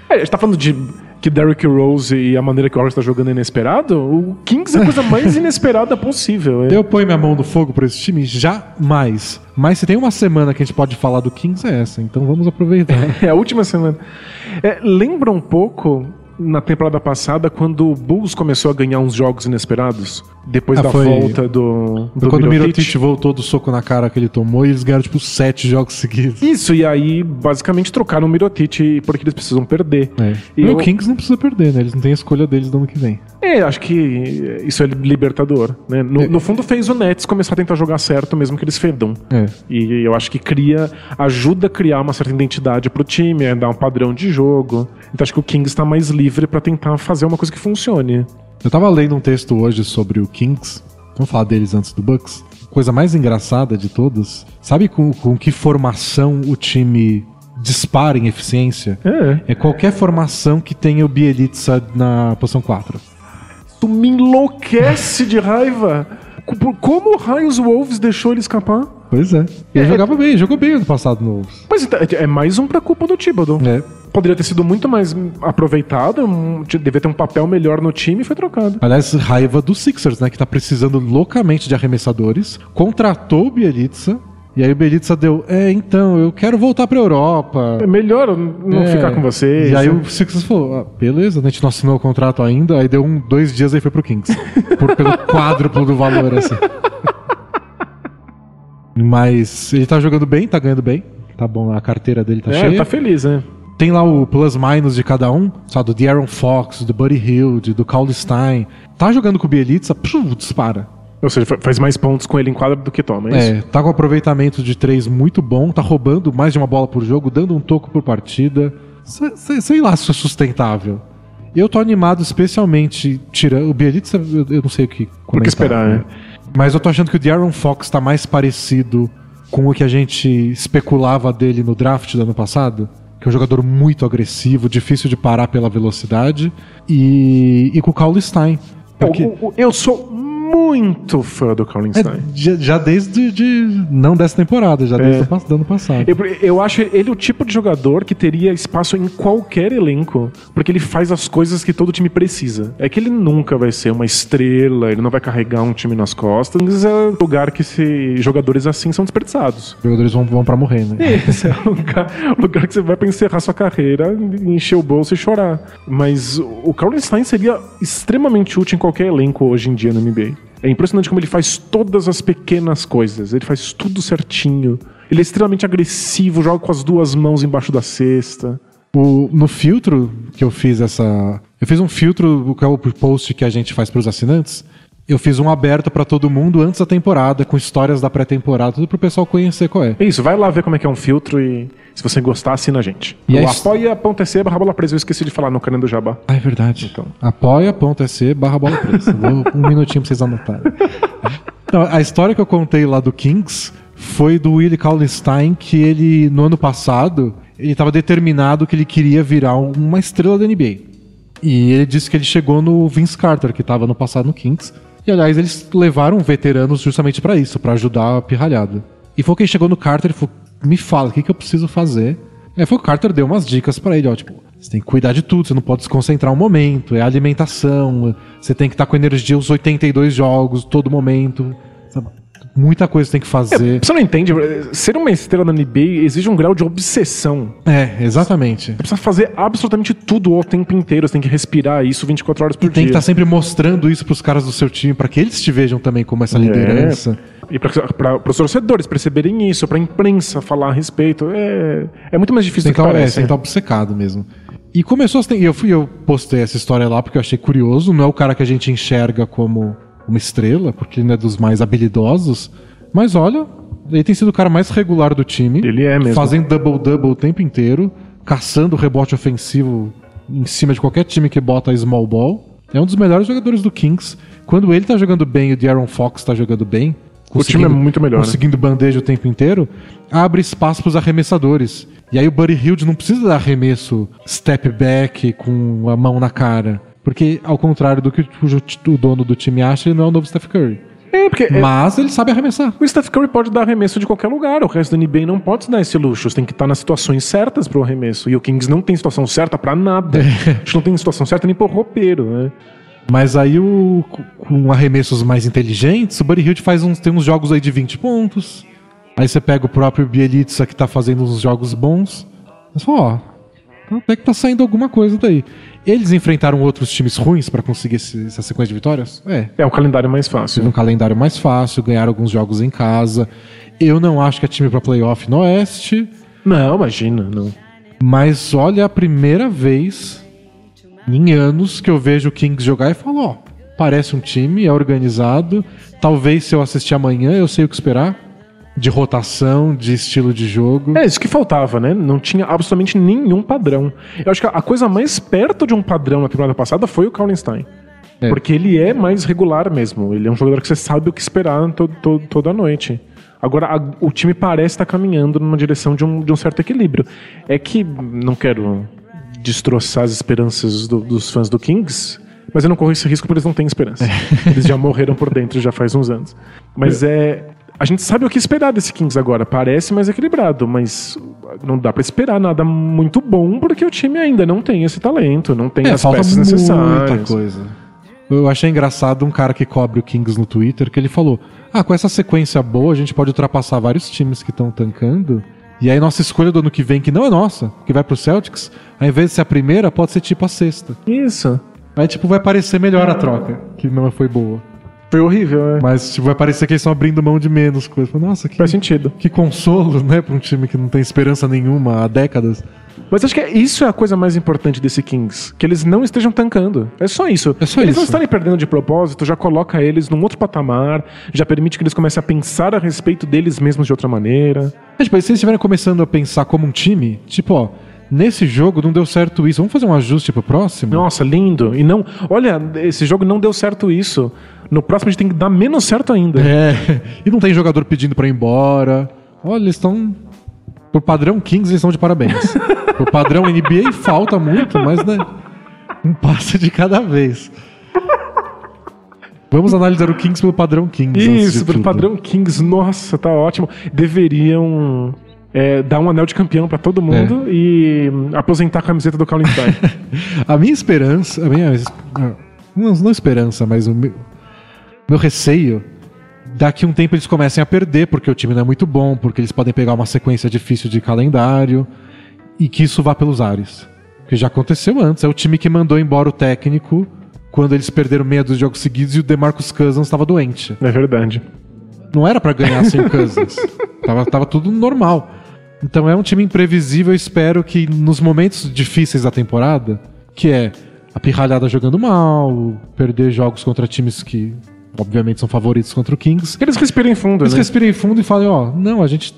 É, a gente tá falando de que Derrick Rose e a maneira que o Warriors tá jogando é inesperado. O Kings é a coisa mais inesperada possível. é. Eu ponho minha mão no fogo por esse time? Jamais. Mas se tem uma semana que a gente pode falar do Kings é essa, então vamos aproveitar. É a última semana. É, lembra um pouco na temporada passada quando o Bulls começou a ganhar uns jogos inesperados depois Ah, da foi- volta do, do Quando o Mirotic. Mirotic voltou do soco na cara que ele tomou, e eles ganharam tipo sete jogos seguidos. Isso, e aí basicamente trocaram o Mirotic porque eles precisam perder. É. E E o eu- Kings não precisa perder, né? Eles não têm a escolha deles do ano que vem. É, acho que isso é libertador. Né? No, no fundo fez o Nets começar a tentar jogar certo mesmo que eles fedam. É. E eu acho que cria, ajuda a criar uma certa identidade pro time, a dar um padrão de jogo. Então acho que o Kings está mais livre para tentar fazer uma coisa que funcione. Eu tava lendo um texto hoje sobre o Kings. Vamos falar deles antes do Bucks. Coisa mais engraçada de todas. Sabe com, com que formação o time dispara em eficiência? É. É qualquer formação que tenha o Bielitsa na posição 4. Tu me enlouquece de raiva. Co- Como raios o Wolves deixou ele escapar? Pois é. Ele jogava bem, jogou bem ano passado no Wolves. Mas então, é mais um pra culpa do Thibodeau. É. Poderia ter sido muito mais aproveitado, devia ter um papel melhor no time e foi trocado. Aliás, raiva do Sixers, né? Que tá precisando loucamente de arremessadores. Contratou o Bielitsa. E aí o Bielitsa deu, é, então, eu quero voltar pra Europa. É melhor não É. ficar com vocês. E aí o Sixers falou, ah, beleza, a gente não assinou o contrato ainda, aí deu um, dois dias e foi pro Kings. por, pelo quádruplo do valor, assim. Mas ele tá jogando bem, tá ganhando bem. Tá bom, a carteira dele tá É, cheia. tá feliz, né? Tem lá o plus-minus de cada um, sabe? Do De'Aaron Fox, do Buddy Hilde, do Caule Stein. Tá jogando com o Bielitsa, puf, dispara. Ou seja, fa- faz mais pontos com ele em quadra do que toma, é isso? É, tá com aproveitamento de três muito bom, tá roubando mais de uma bola por jogo, dando um toco por partida. Se- se- Sei lá se é sustentável. Eu tô animado, especialmente tirando. O Bielitsa, eu, eu não sei o que. Por que esperar, né? Mas eu tô achando que o De'Aaron Fox tá mais parecido com o que a gente especulava dele no draft do ano passado. Que é um jogador muito agressivo, difícil de parar pela velocidade. E, e com o Caule Stein. Porque, Eu, eu- eu sou muito fã do Colin É, Stein. já, já desde de, não dessa temporada, já desde o pas- do ano passado. Eu, eu acho ele o tipo de jogador que teria espaço em qualquer elenco, porque ele faz as coisas que todo time precisa. É que ele nunca vai ser uma estrela, ele não vai carregar um time nas costas. Mas é lugar que se, jogadores assim são desperdiçados. Os jogadores vão, vão pra morrer, né? Esse é o lugar, o lugar que você vai pra encerrar sua carreira, encher o bolso e chorar. Mas o Carl Stein seria extremamente útil em qualquer elenco hoje em dia no NBA. É impressionante como ele faz todas as pequenas coisas. Ele faz tudo certinho. Ele é extremamente agressivo, joga com as duas mãos embaixo da cesta. O- no filtro que eu fiz essa. Eu fiz um filtro, que é o post que a gente faz pros assinantes. Eu fiz um aberto pra todo mundo antes da temporada, com histórias da pré-temporada, tudo pro pessoal conhecer qual é. É isso, vai lá ver como é que é um filtro e se você gostar, assina a gente. E o a his- apoia.se barra bola presa, eu esqueci de falar no canal do Jabá. Ah, é verdade. Então. Apoia.se barra bola presa. Vou um minutinho pra vocês anotarem. Não, a história que eu contei lá do Kings foi do Willie Cauley-Stein, que ele, no ano passado, ele estava determinado que ele queria virar um- uma estrela da NBA. E ele disse que ele chegou no Vince Carter, que estava no passado no Kings. E, aliás, eles levaram veteranos justamente para isso, para ajudar a pirralhada. E foi que ele chegou no Carter e falou, me fala, o que, que eu preciso fazer? Aí foi que o Carter deu umas dicas para ele, ó, tipo, você tem que cuidar de tudo, você não pode se concentrar um momento, é alimentação, você tem que estar com energia os 82 jogos, todo momento? Muita coisa tem que fazer. Você não entende? Ser uma estrela na NBA exige um grau de obsessão. É, exatamente. Você precisa fazer absolutamente tudo o tempo inteiro. Você tem que respirar isso 24 horas por E tem que dia. estar sempre mostrando isso pros caras do seu time, para que eles te vejam também como essa liderança. E para os torcedores perceberem isso, para a imprensa falar a respeito. É, é muito mais difícil Tem do que que estar é, parece. tem que estar obcecado mesmo. E começou eu fui, eu postei essa história lá porque eu achei curioso. Não é o cara que a gente enxerga como uma estrela, porque ele não é dos mais habilidosos. Mas olha, ele tem sido o cara mais regular do time. Ele é mesmo. Fazendo double-double o tempo inteiro, caçando rebote ofensivo em cima de qualquer time que bota small ball. É um dos melhores jogadores do Kings. Quando ele tá jogando bem e o De'Aaron Fox tá jogando bem, O time é muito melhor, né? conseguindo bandeja o tempo inteiro, abre espaço pros arremessadores. E aí o Buddy Hilde não precisa dar arremesso step back com a mão na cara. Porque, ao contrário do que o, o dono do time acha, ele não é o novo Steph Curry. É, porque é- Mas ele sabe arremessar. o Steph Curry pode dar arremesso de qualquer lugar. O resto da NBA não pode se dar esse luxo. Você tem que estar nas situações certas pro arremesso. E o Kings não tem situação certa pra nada. A gente não tem situação certa nem pro roupeiro, né? Mas aí, o, com arremessos mais inteligentes, o Buddy Hilde faz uns, tem uns jogos aí de 20 pontos. Aí você pega o próprio Bielitsa, que tá fazendo uns jogos bons. Mas fala, ó, até que tá saindo alguma coisa daí. Eles enfrentaram outros times ruins pra conseguir esse- essa sequência de vitórias? É. É o calendário mais fácil. Num calendário mais fácil, ganharam alguns jogos em casa. Eu não acho que é time pra playoff no Oeste. Não, imagina, não. Mas olha, a primeira vez em anos que eu vejo o Kings jogar e falo, ó, parece um time, é organizado. Talvez se eu assistir amanhã eu sei o que esperar. De rotação, de estilo de jogo. É isso que faltava, né? Não tinha absolutamente nenhum padrão. Eu acho que a coisa mais perto de um padrão na temporada passada foi o Kallenstein. É. Porque ele é mais regular mesmo. Ele é um jogador que você sabe o que esperar to- to- toda noite. Agora, a- o time parece estar caminhando numa direção de um, de um certo equilíbrio. É que não quero destroçar as esperanças do- dos fãs do Kings, mas eu não corro esse risco porque eles não têm esperança. Eles já morreram por dentro já faz uns anos. Mas é. A gente sabe o que esperar desse Kings agora. Parece mais equilibrado, mas não dá pra esperar nada muito bom porque o time ainda não tem esse talento, não tem É, as falta peças muita necessárias. coisa. Eu achei engraçado um cara que cobre o Kings no Twitter, que ele falou: Ah, com essa sequência boa, a gente pode ultrapassar vários times que estão tancando. E aí nossa escolha do ano que vem, que não é nossa, que vai pro Celtics, ao invés de ser a primeira, pode ser tipo a sexta. Isso. Aí, tipo, vai parecer melhor a troca, que não foi boa. Foi horrível, é. Mas, tipo, vai parecer que eles estão abrindo mão de menos coisas. Nossa, que, Faz sentido. que consolo, né, pra um time que não tem esperança nenhuma há décadas. Mas acho que é- isso é a coisa mais importante desse Kings. Que eles não estejam tancando. É só isso. É só eles não isso. estarem perdendo de propósito, já coloca eles num outro patamar, já permite que eles comecem a pensar a respeito deles mesmos de outra maneira. É, tipo, se eles estiverem começando a pensar como um time, tipo, ó, nesse jogo não deu certo isso, vamos fazer um ajuste pro próximo? Nossa, lindo. E não. Olha, esse jogo não deu certo isso. No próximo a gente tem que dar menos certo ainda. É, e não tem jogador pedindo pra ir embora. Olha, eles estão. Por padrão Kings, eles estão de parabéns. Por padrão NBA, falta muito, mas né. Um passo de cada vez. Vamos analisar o Kings pelo padrão Kings. Isso, pelo tudo. padrão Kings. Nossa, tá ótimo. Deveriam é, dar um anel de campeão pra todo mundo e hum, aposentar a camiseta do Colin. A minha esperança, a minha não, não esperança, mas o meu, meu receio daqui a um tempo eles comecem a perder porque o time não é muito bom, porque eles podem pegar uma sequência difícil de calendário e que isso vá pelos ares. Que já aconteceu antes, é o time que mandou embora o técnico quando eles perderam meia dos jogos seguidos e o DeMarcus Cousins estava doente. é verdade. Não era pra ganhar sem o Cousins. tava, tava tudo normal. Então é um time imprevisível. Eu espero que nos momentos difíceis da temporada, que é a pirralhada jogando mal, perder jogos contra times que obviamente são favoritos contra o Kings, Eles respirem fundo, eles né? respirem fundo e falem: ó, não, a gente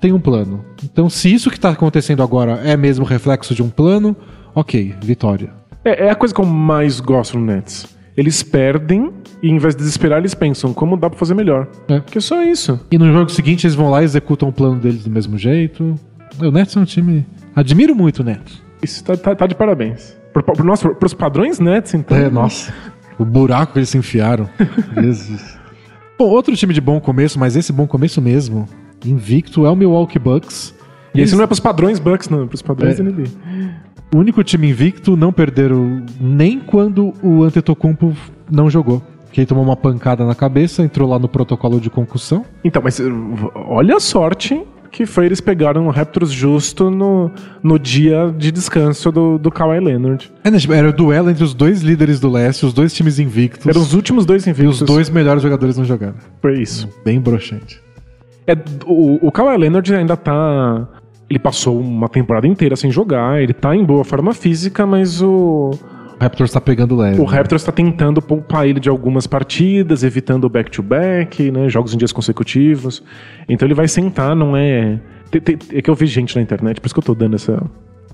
tem um plano. Então se isso que tá acontecendo agora é mesmo reflexo de um plano, ok, vitória. É, é a coisa que eu mais gosto no Nets. Eles perdem e, em vez de desesperar, eles pensam como dá pra fazer melhor. É. Que é só isso. E no jogo seguinte eles vão lá e executam o plano deles do mesmo jeito. O Nets é um time. Admiro muito o Nets. Isso tá, tá- tá de parabéns. Pro, pro, nossa, pros padrões Nets, então. É, nossa. O buraco que eles se enfiaram. Jesus. Bom, outro time de bom começo, mas esse bom começo mesmo, invicto, é o Milwaukee Bucks. E esse não é pros padrões Bucks, não. É pros padrões É. NBA. O único time invicto não perderam nem quando o Antetokounmpo não jogou. Que ele tomou uma pancada na cabeça, entrou lá no protocolo de concussão. Então, mas olha a sorte que foi eles pegaram o Raptors justo no, no dia de descanso do, do Kawhi Leonard. É, né, tipo, Era o duelo entre os dois líderes do leste, os dois times invictos. Eram os últimos dois E invictos. os dois melhores jogadores não jogaram. Foi isso. Bem broxante. É, o, o Kawhi Leonard ainda tá. Ele passou uma temporada inteira sem jogar, ele tá em boa forma física, mas o, O Raptors tá pegando leve. o Raptors tá tentando poupar ele de algumas partidas, evitando o back-to-back, né? Jogos em dias consecutivos. Então ele vai sentar, não é. É que eu vi gente na internet, por isso que eu tô dando essa.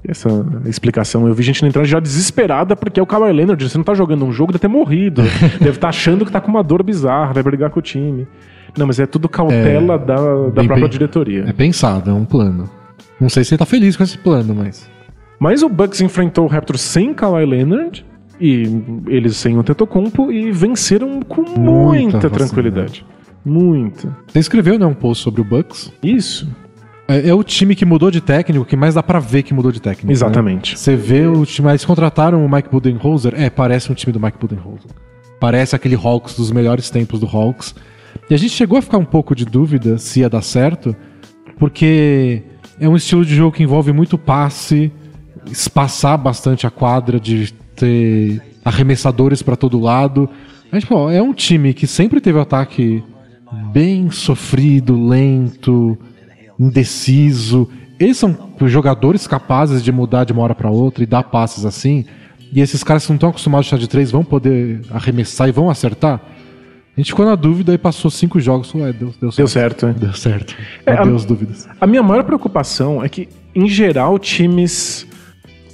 Essa explicação. Eu vi gente na internet já desesperada porque é o Kawhi Leonard. Você não tá jogando um jogo, deve ter morrido. deve estar achando que tá com uma dor bizarra, vai brigar com o time. Não, mas é tudo cautela da, da bem- própria bem- diretoria. É pensado, é um plano. Não sei se ele tá feliz com esse plano, mas. Mas o Bucks enfrentou o Raptors sem Kawhi Leonard e eles sem o Tetocumpo e venceram com muita, Muita tranquilidade. Muita. Você escreveu, né, um post sobre o Bucks. Isso. É, é o time que mudou de técnico, que mais dá pra ver que mudou de técnico. né? Exatamente. Você vê o time. Eles contrataram o Mike Budenholzer. É, parece um time do Mike Budenholzer. Parece aquele Hawks dos melhores tempos do Hawks. E a gente chegou a ficar um pouco de dúvida se ia dar certo, porque é um estilo de jogo que envolve muito passe, espaçar bastante a quadra, de ter arremessadores pra todo lado. Mas, pô, é um time que sempre teve ataque bem sofrido, lento, indeciso. Eles são jogadores capazes de mudar de uma hora pra outra e dar passes assim. E esses caras que não estão acostumados a chutar de três vão poder arremessar e vão acertar. A gente ficou na dúvida e passou cinco jogos. Ué, deu, deu certo. Deu certo. né? Deu certo. É, a- Adeus dúvidas. A minha maior preocupação é que, em geral, times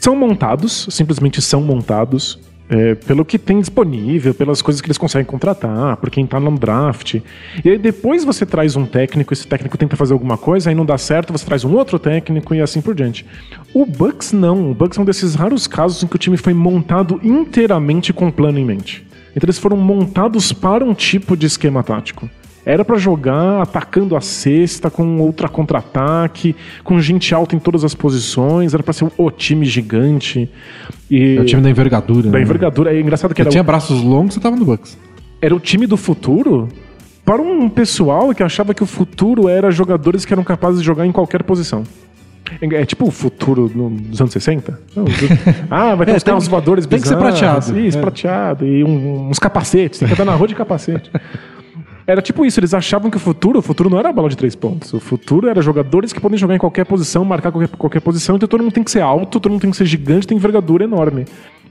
são montados, simplesmente são montados, é, pelo que tem disponível, pelas coisas que eles conseguem contratar, por quem tá no draft. E aí depois você traz um técnico, esse técnico tenta fazer alguma coisa, aí não dá certo, você traz um outro técnico e assim por diante. O Bucks não. O Bucks é um desses raros casos em que o time foi montado inteiramente com plano em mente. Então eles foram montados para um tipo de esquema tático. Era pra jogar atacando a cesta, com outra contra-ataque, com gente alta em todas as posições, era pra ser o time gigante. E É o time da envergadura. da né? envergadura. É engraçado que Eu era, tinha o, braços longos, você tava no Bucks. era o time do futuro para um pessoal que achava que o futuro era jogadores que eram capazes de jogar em qualquer posição. É, tipo o futuro dos anos 60? Não, do- ah, vai ter É, uns carros voadores tem que ser prateado. Isso, É. prateado. E um- uns capacetes. Tem que andar na rua de capacete. Era tipo isso, eles achavam que o futuro, o futuro não era a bola de três pontos. O futuro era jogadores que podem jogar em qualquer posição, marcar qualquer, qualquer posição, então todo mundo tem que ser alto, todo mundo tem que ser gigante, tem envergadura enorme.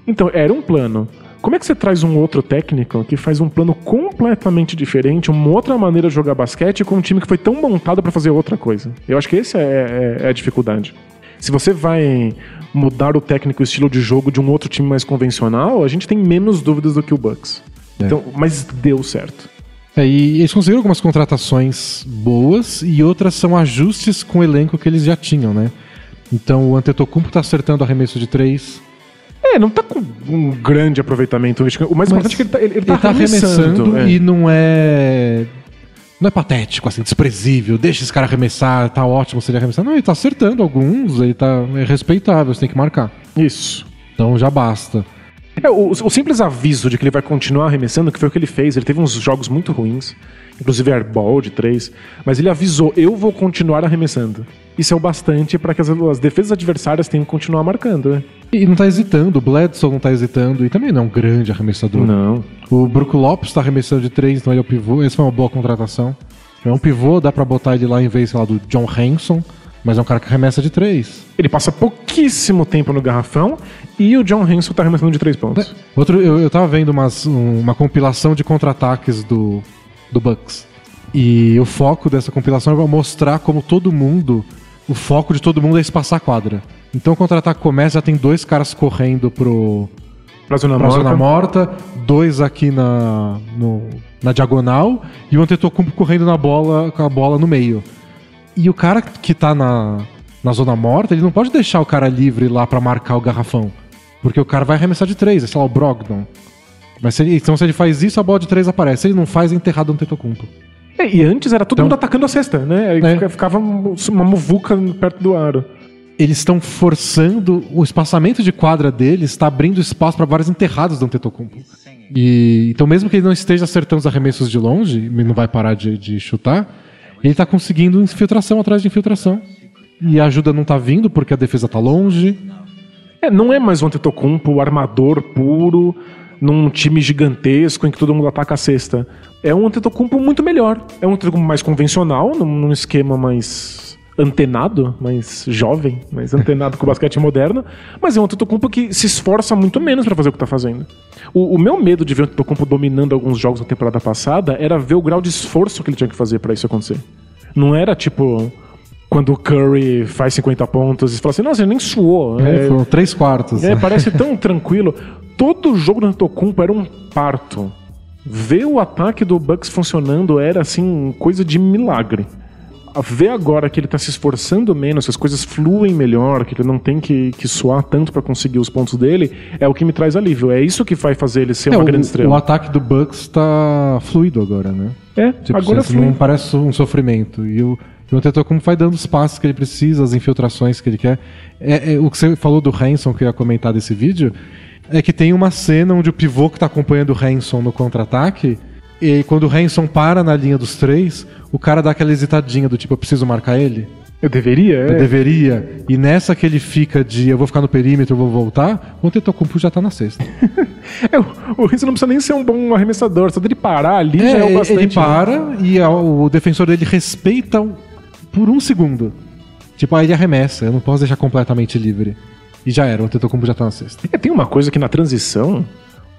Então, era um plano. Como é que você traz um outro técnico que faz um plano completamente diferente, uma outra maneira de jogar basquete com um time que foi tão montado pra fazer outra coisa? Eu acho que essa é, é- é a dificuldade. Se você vai mudar o técnico, o estilo de jogo de um outro time mais convencional, a gente tem menos dúvidas do que o Bucks. Então, mas deu certo. É, e eles conseguiram algumas contratações boas e outras são ajustes com o elenco que eles já tinham, né? Então o Antetokounmpo tá acertando arremesso de três. É, não tá com um grande aproveitamento. O mais importante é que ele tá, ele, ele tá Ele tá arremessando. arremessando é. e não é. Não é patético, assim, desprezível. Deixa esse cara arremessar, tá ótimo se ele arremessar. Não, ele tá acertando alguns, ele tá é respeitável, você tem que marcar. Isso. Então já basta. É, o, o simples aviso de que ele vai continuar arremessando, que foi o que ele fez, ele teve uns jogos muito ruins, inclusive airball de três, mas ele avisou: eu vou continuar arremessando. Isso é o bastante para que as, as defesas adversárias tenham que continuar marcando, né? E não tá hesitando, o Bledsoe não tá hesitando, e também não é um grande arremessador. Não. O Brook Lopes tá arremessando de três, então ele é o pivô. Essa foi uma boa contratação. É um pivô, dá pra botar ele lá em vez, sei lá, do John Hanson, mas é um cara que arremessa de três. Ele passa pouquíssimo tempo no garrafão e o John Henson tá arremessando de três pontos. Outro, eu, eu tava vendo umas, um- uma compilação de contra-ataques do, do Bucks. E o foco dessa compilação é mostrar como todo mundo, o foco de todo mundo é espaçar a quadra. Então o contra-ataque começa, já tem dois caras correndo pro, Pra zona pra morta. zona morta, dois aqui na, no- na diagonal e o Antetokounmpo correndo na bola, com a bola no meio. E o cara que tá na, na zona morta, ele não pode deixar o cara livre lá pra marcar o garrafão. Porque o cara vai arremessar de três, é sei lá, o Brogdon. Mas se ele, então se ele faz isso, a bola de três aparece. Se ele não faz, é enterrado no Antetokounmpo. É, e antes era todo Então- mundo atacando a cesta, né? Aí É. fica- Ficava uma muvuca perto do aro. Eles estão forçando o espaçamento de quadra deles, está abrindo espaço para vários enterrados do Antetokounmpo. E então mesmo que ele não esteja acertando os arremessos de longe, e não vai parar de, de chutar, ele está conseguindo infiltração atrás de infiltração. E a ajuda não tá vindo porque a defesa tá longe. É, não é mais um Antetokounmpo, armador puro, num time gigantesco em que todo mundo ataca a cesta. É um Antetokounmpo muito melhor. É um Antetokounmpo mais convencional, num, num esquema mais antenado, mais jovem, mais antenado com o basquete moderno, mas é um Antetokounmpo que se esforça muito menos pra fazer o que tá fazendo. O, o meu medo de ver o Antetokounmpo dominando alguns jogos na temporada passada era ver o grau de esforço que ele tinha que fazer pra isso acontecer. Não era tipo quando o Curry faz 50 pontos e fala assim, nossa, ele nem suou. É, É, foram três quartos. é, parece tão tranquilo. Todo jogo do Antetokounmpo era um parto. Ver o ataque do Bucks funcionando era, assim, coisa de milagre. Ver agora que ele tá se esforçando menos, que as coisas fluem melhor, que ele não tem que, que suar tanto pra conseguir os pontos dele, é o que me traz alívio. É isso que vai fazer ele ser É, uma o, grande o estrela. ataque do Bucks tá fluido agora, né? É, Tipo, agora assim, flui. não parece um sofrimento. E o, e o Antetokounmpo vai dando os passos que ele precisa, as infiltrações que ele quer. É, é, o que você falou do Hanson, que eu ia comentar desse vídeo, é que tem uma cena onde o pivô que tá acompanhando o Hanson no contra-ataque, e quando o Hanson para na linha dos três, o cara dá aquela hesitadinha do tipo, eu preciso marcar ele? Eu deveria? Eu É. deveria. E nessa que ele fica de eu vou ficar no perímetro, eu vou voltar, o Antetokounmpo já tá na sexta. É, o- Rizzo não precisa nem ser um bom arremessador, só dele parar ali já é o É, bastante. ele para e a- o defensor dele respeita o- por um segundo. Tipo, aí ele arremessa, eu não posso deixar completamente livre. E já era, o Antetokounmpo já tá na sexta. É, tem uma coisa que na transição,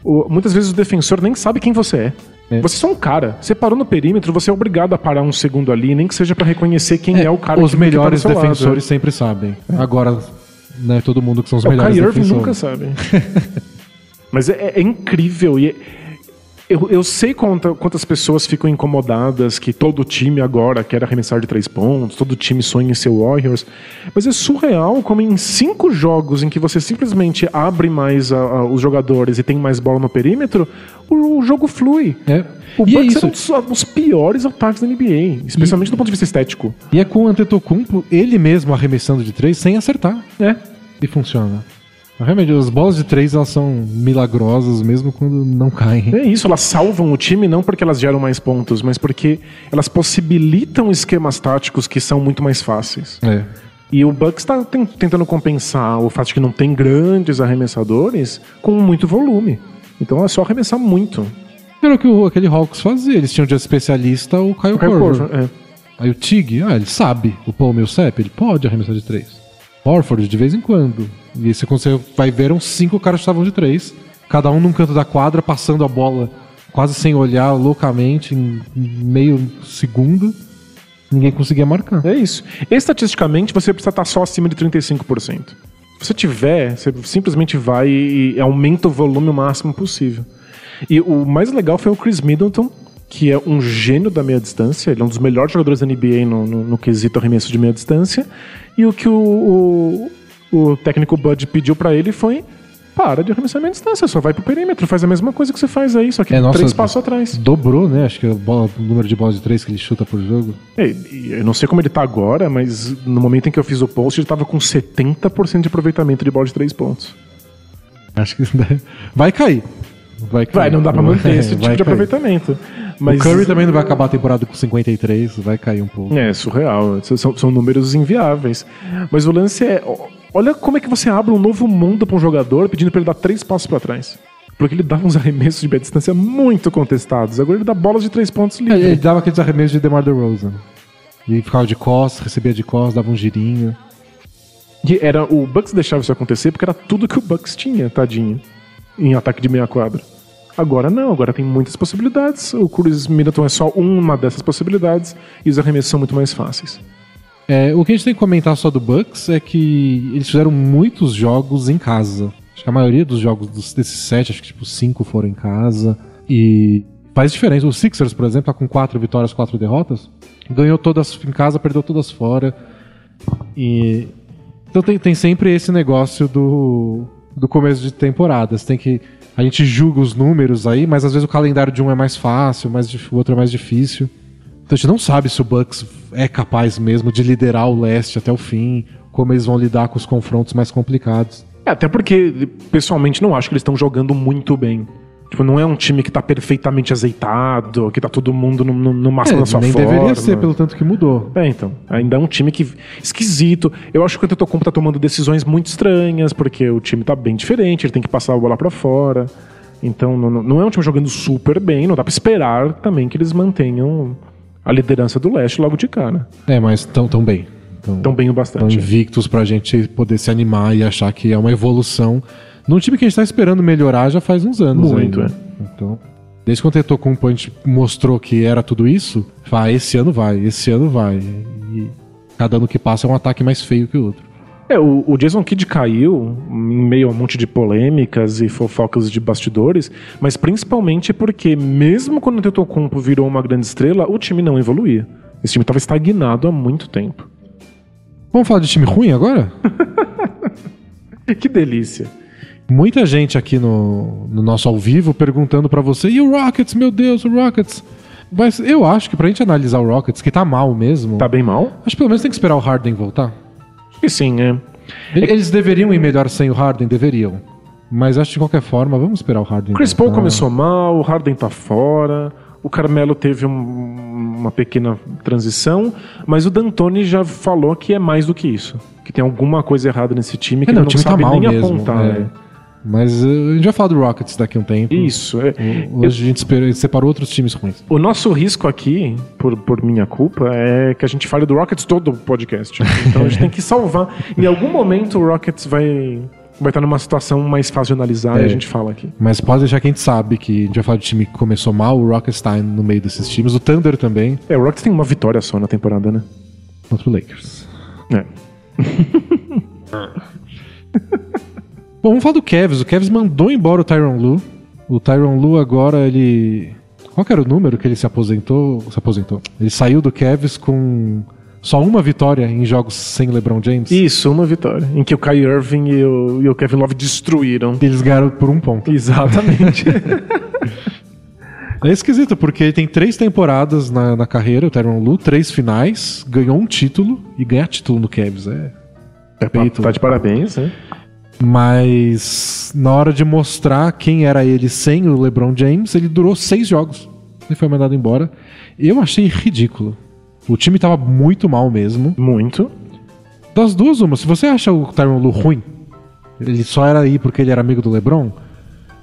o- muitas vezes o defensor nem sabe quem você é. É. Você é só um cara. Você parou no perímetro, você é obrigado a parar um segundo ali, nem que seja pra reconhecer quem é, o cara Os que, que tá melhores seu lado. defensores sempre sabem. Agora, não é todo mundo que são os É, o melhores Kai Irving defensores. nunca sabe. Mas é, é incrível. E é- eu, eu sei quanta- quantas pessoas ficam incomodadas que todo time agora quer arremessar de três pontos, todo time sonha em ser Warriors. Mas é surreal como em cinco jogos em que você simplesmente abre mais a- a- os jogadores e tem mais bola no perímetro, o, o jogo flui. É. O E é Bucks isso. era um dos, piores ataques da NBA, especialmente do ponto de vista estético. E é com o Antetokounmpo, ele mesmo arremessando de três, sem acertar. É. E funciona. Realmente, as bolas de três, elas são milagrosas, mesmo quando não caem. É isso, elas salvam o time não porque elas geram mais pontos, mas porque elas possibilitam esquemas táticos que são muito mais fáceis. É. E o Bucks está tentando compensar o fato de que não tem grandes arremessadores com muito volume. Então é só arremessar muito. Era o que o- aquele Hawks fazia. Eles tinham de especialista o Kyle O Kyle Korver. Korver, é. Aí o Tig, ah, ele sabe. O Paul Millsap, ele pode arremessar de três. Horford, de vez em quando. E esse quando você vai ver, eram cinco caras que estavam de três. Cada um num canto da quadra, passando a bola quase sem olhar, loucamente, em meio segundo. Ninguém conseguia marcar. É isso. Estatisticamente, você precisa estar só acima de 35%. Se você tiver, você simplesmente vai e aumenta o volume o máximo possível. E o mais legal foi o Chris Middleton, que é um gênio da meia distância. Ele é um dos melhores jogadores da NBA no, no, no quesito arremesso de meia distância. E o que o, o, o técnico Bud pediu pra ele foi para de arremessar meia distância, só vai pro perímetro, faz a mesma coisa que você faz aí, só que É, nossa, três passos atrás. Dobrou, né? Acho que é o, bola- o número de bolas de três que ele chuta por jogo. É, eu não sei como ele tá agora, mas no momento em que eu fiz o post, ele tava com 70% de aproveitamento de bola de três pontos. Acho que vai cair. Vai, cair. Vai, não dá pra manter esse tipo de cair. aproveitamento. Mas, O Curry também não vai acabar a temporada com 53, vai cair um pouco. É, surreal. São, são números inviáveis. Mas o lance é. Olha como é que você abre um novo mundo pra um jogador pedindo pra ele dar três passos pra trás. Porque ele dava uns arremessos de meia distância muito contestados. Agora ele dá bolas de três pontos Ele, ele livres. dava aqueles arremessos de DeMar DeRozan. E ficava de costas, recebia de costas, dava um girinho. E era, o Bucks deixava isso acontecer porque era tudo que o Bucks tinha, tadinho. Em ataque de meia quadra. Agora não, agora tem muitas possibilidades. O Chris Middleton é só uma dessas possibilidades e os arremessos são muito mais fáceis. É, o que a gente tem que comentar só do Bucks é que eles fizeram muitos jogos em casa. Acho que a maioria dos jogos desses sete, acho que tipo cinco foram em casa. E faz diferença. O Sixers, por exemplo, tá com quatro vitórias, quatro derrotas. Ganhou todas em casa, perdeu todas fora. E então tem, tem sempre esse negócio do, do começo de temporadas. Tem que a gente julga os números aí, mas às vezes o calendário de um é mais fácil, dif- o outro é mais difícil. Então a gente não sabe se o Bucks é capaz mesmo de liderar o leste até o fim, como eles vão lidar com os confrontos mais complicados. É, até porque, pessoalmente, não acho que eles estão jogando muito bem. Tipo, não é um time que tá perfeitamente azeitado, que tá todo mundo no, no, no máximo É, da sua nem forma. deveria ser, pelo tanto que mudou. É, então. Ainda é um time que. esquisito. Eu acho que o Antetokounmpo tá tomando decisões muito estranhas, porque o time tá bem diferente, ele tem que passar a bola pra fora. Então, não, não- não é um time jogando super bem, não dá pra esperar também que eles mantenham a liderança do leste logo de cara. É, mas tão, tão bem. Tão, Tão bem o tão bastante. invictos pra gente poder se animar e achar que é uma evolução num time que a gente tá esperando melhorar já faz uns anos. Muito, ainda. Então, desde quando o Antetokounmpo a gente mostrou que era tudo isso, fala, ah, esse ano vai, esse ano vai. E cada ano que passa é um ataque mais feio que o outro. É, o, o Jason Kidd caiu em meio a um monte de polêmicas e fofocas de bastidores, mas principalmente porque, mesmo quando o Antetokounmpo virou uma grande estrela, o time não evoluía. Esse time estava estagnado há muito tempo. Vamos falar de time ruim agora? Que delícia. Muita gente aqui no, no nosso ao vivo perguntando pra você, e o Rockets, meu Deus, o Rockets. Mas eu acho que pra gente analisar o Rockets, que tá mal mesmo, Tá bem mal? acho que pelo menos tem que esperar o Harden voltar. Que sim, é. Ele- Eles deveriam ir melhor sem o Harden, deveriam. Mas acho que de qualquer forma, vamos esperar o Harden Chris Paul começou mal, o Harden tá fora, o Carmelo teve um- uma pequena transição, mas o D'Antoni já falou que é mais do que isso. Que tem alguma coisa errada nesse time que É, não, ele o não time tá sabe mal nem mesmo. apontar. é. né? Mas uh, a gente vai falar do Rockets daqui a um tempo. Isso. É. O- Hoje a gente espera- separou outros times ruins. O nosso risco aqui, por, por minha culpa, é que a gente fale do Rockets todo o podcast. Então a gente tem que salvar. Em algum momento o Rockets vai vai estar numa situação mais fácil de analisar É. e a gente fala aqui. Mas pode deixar que a gente sabe que a gente vai falar de time que começou mal, o Rockets tá no meio desses times, o Thunder também, É, o Rockets tem uma vitória só na temporada, né? contra o Lakers. É. Bom, vamos falar do Cavs. O Cavs mandou embora o Tyron Lu. O Tyron Lu agora ele. Qual que era o número que ele se aposentou? Se aposentou. Ele saiu do Cavs com só uma vitória em jogos sem LeBron James. Isso, uma vitória. Em que o Kai Irving e o, e o Kevin Love destruíram. Eles ganharam por um ponto. Exatamente. É esquisito, porque ele tem três temporadas na, na carreira, o Tyron Lu, três finais, ganhou um título e ganhar título no Cavs. É. tá, Peito. tá de parabéns, né? Mas na hora de mostrar quem era ele sem o LeBron James, ele durou seis jogos. Ele foi mandado embora. Eu achei ridículo. O time tava muito mal mesmo. Muito. Das duas, uma. Se você acha o Tyron Lu ruim, ele só era aí porque ele era amigo do LeBron,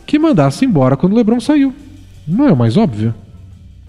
que mandasse embora quando o LeBron saiu. Não é o mais óbvio?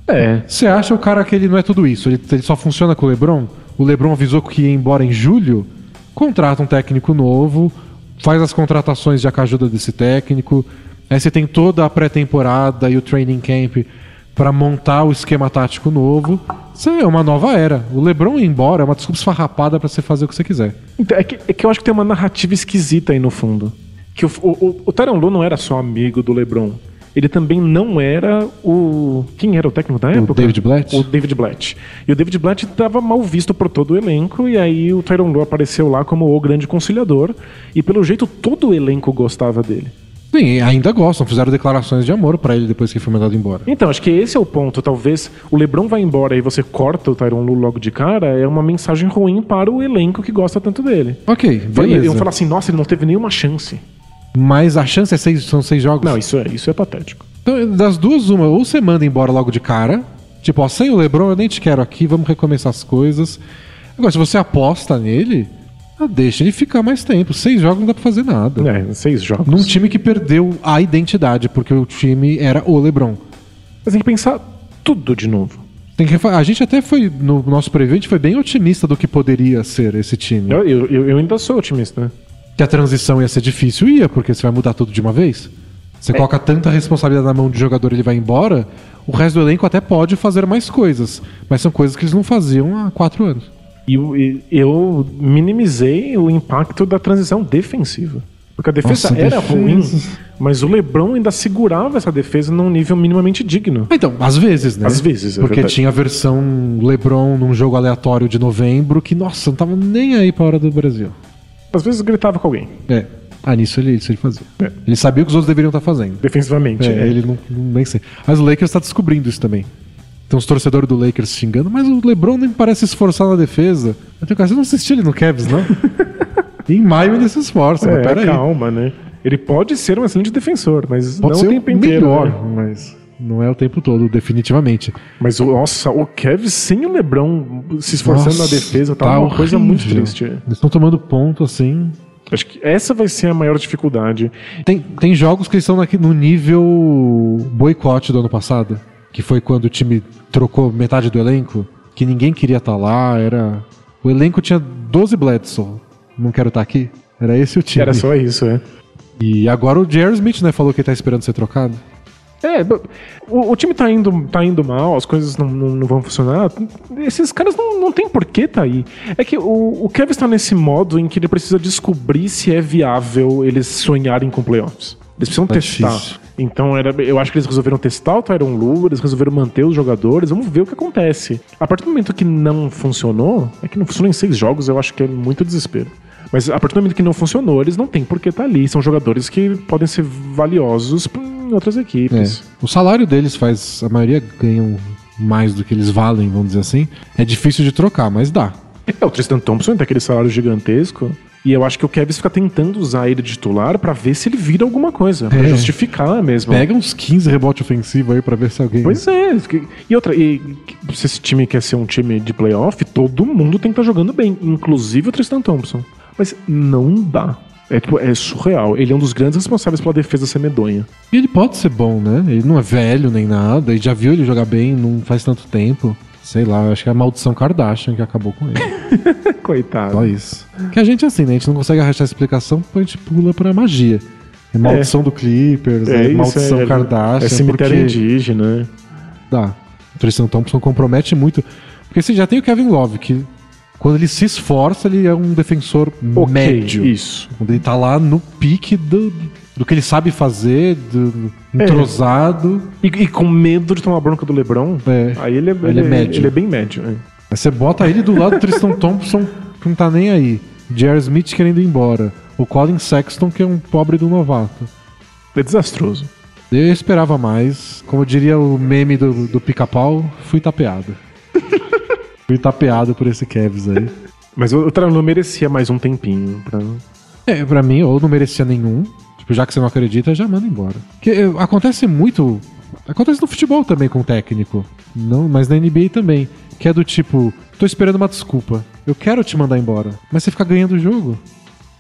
É. Você acha o cara que ele não é tudo isso? Ele, ele só funciona com o LeBron? O LeBron avisou que ia embora em julho? Contrata um técnico novo, faz as contratações já com a ajuda desse técnico. Aí você tem toda a pré-temporada e o training camp para montar o esquema tático novo. Isso é uma nova era. O LeBron ir embora é uma desculpa esfarrapada para você fazer o que você quiser. Então, é, que, é que eu acho que tem uma narrativa esquisita aí no fundo. Que o, o, o, Lue não era só amigo do LeBron. Ele também não era o. Quem era o técnico da época? O David Blatt? O David Blatt. E o David Blatt estava mal visto por todo o elenco, e aí o Tyron Lue apareceu lá como o grande conciliador, e pelo jeito todo o elenco gostava dele. Sim, ainda gostam, fizeram declarações de amor para ele depois que foi mandado embora. Então, acho que esse é o ponto. Talvez o LeBron vai embora e você corta o Tyron Lue logo de cara, é uma mensagem ruim para o elenco que gosta tanto dele. Ok, beleza. Iam falar assim, nossa, ele não teve nenhuma chance. Mas a chance é seis, são seis jogos? Não, isso é, isso é patético. Então, das duas, uma, ou você manda embora logo de cara, tipo, ó, sem o LeBron eu nem te quero aqui, vamos recomeçar as coisas. Agora, se você aposta nele, ah, deixa ele ficar mais tempo. Seis jogos não dá pra fazer nada. É, seis jogos. Num time que perdeu a identidade, porque o time era o LeBron. Mas tem que pensar tudo de novo. Tem que, a gente até foi, no nosso preview, a gente foi bem otimista do que poderia ser esse time. Eu, eu, eu ainda sou otimista, né? Que a transição ia ser difícil, ia, porque você vai mudar tudo de uma vez. Você é. coloca tanta responsabilidade na mão do jogador ele vai embora, o resto do elenco até pode fazer mais coisas. Mas são coisas que eles não faziam há quatro anos. E eu, eu minimizei o impacto da transição defensiva. Porque a defesa Nossa, era defesa. ruim, mas o LeBron ainda segurava essa defesa num nível minimamente digno. Então, às vezes, né? Às vezes, é Porque verdade. tinha a versão LeBron num jogo aleatório de novembro que, nossa, não tava nem aí pra hora do Brasil. Às vezes gritava com alguém. É. Ah, nisso ele, isso ele fazia. É. Ele sabia o que os outros deveriam estar fazendo. Defensivamente. É, é. ele não, não, nem sei. Mas o Lakers está descobrindo isso também. Tem uns torcedores do Lakers xingando, mas o LeBron nem parece esforçar na defesa. Eu tenho, cara, você não assistiu ele no Cavs, não? em maio ele se esforça, é, mas calma, né? Ele pode ser um excelente defensor, mas pode não ser o tempo inteiro. melhor, né? mas não é o tempo todo, definitivamente. Mas, nossa, o Cavs sem o LeBron se esforçando nossa, na defesa tá, tá uma horrível. coisa muito triste. Eles estão tomando ponto, assim... Acho que essa vai ser a maior dificuldade. Tem, tem jogos que estão no nível boicote do ano passado que foi quando o time trocou metade do elenco, que ninguém queria estar tá lá, era. O elenco tinha 12 Bledsoe. Não quero estar tá aqui. Era esse o time. Era só isso, é. E agora o Jerry Smith, né, falou que ele tá esperando ser trocado. É, o, o, time tá indo, tá indo mal, as coisas não, não, não vão funcionar. Esses caras não, não tem porquê tá aí. É que o, o Kevin está nesse modo em que ele precisa descobrir se é viável eles sonharem com playoffs. Eles precisam tá testar. Difícil. Então era, eu acho que eles resolveram testar o Tyron Lue, eles resolveram manter os jogadores, vamos ver o que acontece. A partir do momento que não funcionou, é que não funcionou em seis jogos, eu acho que é muito desespero. Mas a partir do momento que não funcionou, eles não têm por que estar tá ali. São jogadores que podem ser valiosos em outras equipes. É. O salário deles faz. A maioria ganham mais do que eles valem, vamos dizer assim. É difícil de trocar, mas dá. É, o Tristan Thompson tem aquele salário gigantesco. E eu acho que o Kevs fica tentando usar ele de titular para ver se ele vira alguma coisa, pra é. justificar mesmo. Pega uns 15 rebote ofensivo aí para ver se alguém. Pois é. E outra, e, se esse time quer ser um time de playoff, todo mundo tem que estar tá jogando bem, inclusive o Tristan Thompson. Mas não dá. É, tipo, é surreal. Ele é um dos grandes responsáveis pela defesa ser medonha. E ele pode ser bom, né? Ele não é velho nem nada, e já viu ele jogar bem não faz tanto tempo. Sei lá, acho que é a maldição Kardashian que acabou com ele. Coitado. Só isso. Que a gente é assim, né? A gente não consegue arrastar a explicação, a gente pula pra magia. É maldição é. do Clippers, é, é maldição é, Kardashian. É cemitério porque... indígena. Dá. O Tristan Thompson compromete muito. Porque você já tem o Kevin Love, que quando ele se esforça, ele é um defensor okay, médio. Isso. Quando ele tá lá no pique do, do que ele sabe fazer, do, entrosado. É. E, e, com medo de tomar bronca do Lebron. É. Aí ele é, ele, ele é médio. Ele é bem médio. É. Aí você bota ele do lado do Tristan Thompson, que não tá nem aí. Jerry Smith querendo ir embora. O Colin Sexton, que é um pobre do novato. É desastroso. Eu esperava mais. Como diria o meme do, do pica-pau, fui tapeado. Fui tapeado por esse Cavs aí. Mas o Tranon merecia mais um tempinho pra. É, pra mim, ou não merecia nenhum. Tipo, já que você não acredita, já manda embora. Porque eh, acontece muito. Acontece no futebol também com o técnico. Não, mas na NBA também. Que é do tipo, tô esperando uma desculpa. Eu quero te mandar embora. Mas você fica ganhando o jogo.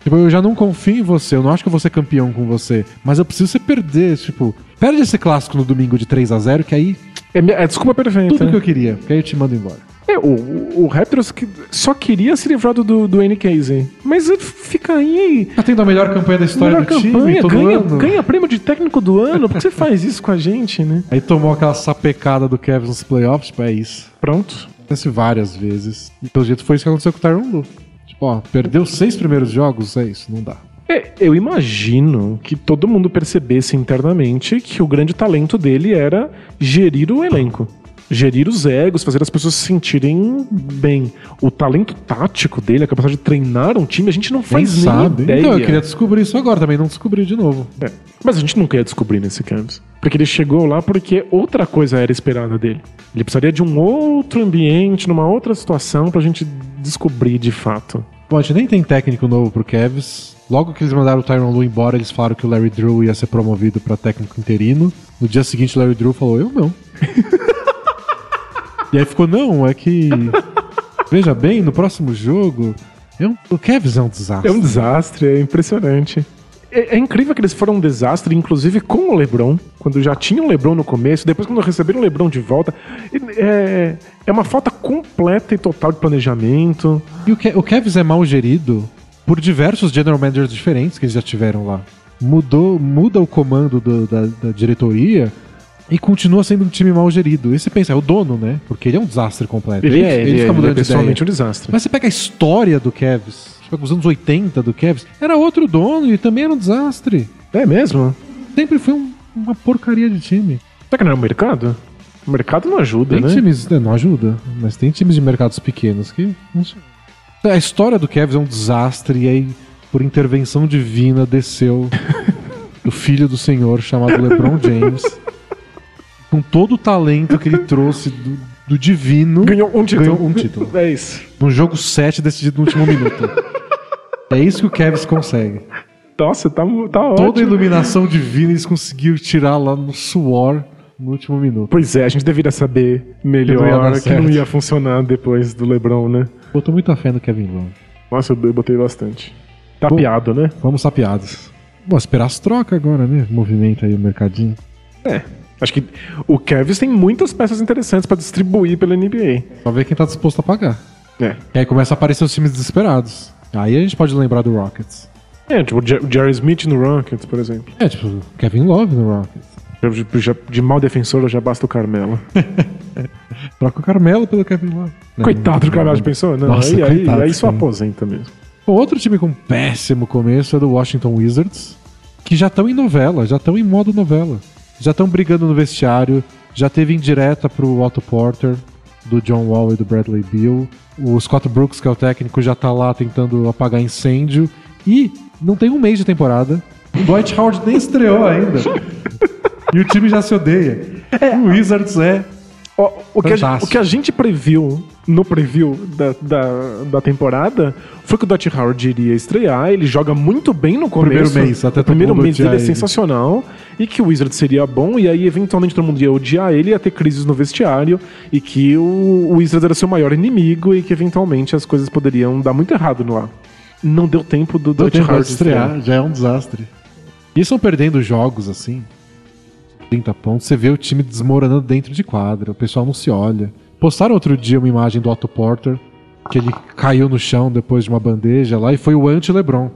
Tipo, eu já não confio em você, eu não acho que eu vou ser campeão com você. Mas eu preciso você perder. Tipo, perde esse clássico no domingo de 3 a 0 que aí. É, é desculpa perfeita. Tudo que eu queria, que aí eu te mando embora. É, o, o Raptors que só queria se livrar do, do N. Casey. Mas fica aí. Tá tendo a melhor campanha da história do campanha, time, todo ganha, ano. ganha prêmio de técnico do ano. Por que você faz isso com a gente, né? Aí tomou aquela sapecada do Kevin nos playoffs, tipo, é isso. Pronto. Acontece várias vezes. E pelo jeito foi isso que aconteceu com o Tyron Lu. Tipo, ó, perdeu seis primeiros jogos, é isso, não dá. É, eu imagino que todo mundo percebesse internamente que o grande talento dele era gerir o elenco. Gerir os egos, fazer as pessoas se sentirem bem. O talento tático dele, a capacidade de treinar um time, a gente não faz Nem nem ideia. Então, eu queria descobrir isso agora também, não descobri de novo. É, Mas a gente nunca ia descobrir nesse Cavs. Porque ele chegou lá porque outra coisa era esperada dele. Ele precisaria de um outro ambiente, numa outra situação, pra gente descobrir de fato. Bom, a gente nem tem técnico novo pro Cavs. Logo que eles mandaram o Tyron Lu embora, eles falaram que o Larry Drew ia ser promovido pra técnico interino. No dia seguinte, o Larry Drew falou: Eu não. e aí ficou: Não, é que. Veja bem, no próximo jogo. é um- O Cavs é um desastre. É um desastre, é impressionante. É, é incrível que eles foram um desastre, inclusive com o LeBron, quando já tinham o LeBron no começo, depois quando receberam o LeBron de volta. É, é uma falta completa e total de planejamento. E o, o Cavs é mal gerido por diversos general managers diferentes que eles já tiveram lá. Mudou, muda o comando do- da, da diretoria e continua sendo um time mal gerido. E você pensa, é o dono, né? Porque ele é um desastre completo. Ele, é, ele, é, ele é pessoalmente um desastre. Mas você pega a história do Cavs, pega os anos 80 do Cavs, era outro dono e também era um desastre. É mesmo? Sempre foi um- uma porcaria de time. Será que não é o mercado? O mercado não ajuda, Tem né? times, né, não ajuda, mas tem times de mercados pequenos que. A história do Cavs é um desastre e aí, por intervenção divina, desceu o filho do senhor chamado LeBron James, com todo o talento que ele trouxe do, do divino, Ganhou um título. ganhou um título. É isso. Num jogo 7 decidido no último minuto. É isso que o Cavs consegue. Nossa, tá, tá Toda a ótimo. iluminação divina eles conseguiram tirar lá no suor no último minuto. Pois é, a gente deveria saber Que não melhor que não ia funcionar depois do LeBron, né? Botou muita fé no Kevin Love. Nossa, eu botei bastante. Tapeado, né? Vamos sapiados. Bom, esperar as trocas agora, né? Movimenta aí o mercadinho. É. Acho que o Cavs tem muitas peças interessantes pra distribuir pela NBA. Só ver quem tá disposto a pagar. É. E aí começa a aparecer os times desesperados. Aí a gente pode lembrar do Rockets. É, tipo o o Jerry Smith no Rockets, por exemplo. É, tipo, Kevin Love no Rockets. Já- já- de mal defensor já basta o Carmelo. Troca o Carmelo pelo Kevin Love. Coitado do Carmelo, pensou? Não, Nossa, aí, aí, coitado, aí só sim. aposenta mesmo. Bom, Outro time com péssimo começo é do Washington Wizards, que já estão em novela, já estão em modo novela. Já estão brigando no vestiário, já teve indireta pro Otto Porter, do John Wall e do Bradley Beal. O Scott Brooks, que é o técnico, já tá lá tentando apagar incêndio. E não tem um mês de temporada. O Dwight Howard nem estreou ainda. e o time já se odeia. O Wizards é O, que a, o que a gente previu no preview da, da, da temporada foi que o Dutch Howard iria estrear. Ele joga muito bem no começo. Primeiro mês, até o primeiro mês dele é ele. sensacional. E que o Wizard seria bom. E aí, eventualmente, todo mundo ia odiar ele, ia ter crises no vestiário. E que o, o Wizard era seu maior inimigo. E que, eventualmente, as coisas poderiam dar muito errado no ar. Não deu tempo do Deu Dutch tempo Howard estrear, já é um desastre. E estão perdendo jogos assim. 30 pontos, você vê o time desmoronando dentro de quadra, o pessoal não se olha. Postaram outro dia uma imagem do Otto Porter, que ele caiu no chão depois de uma bandeja lá e foi o anti-Lebron.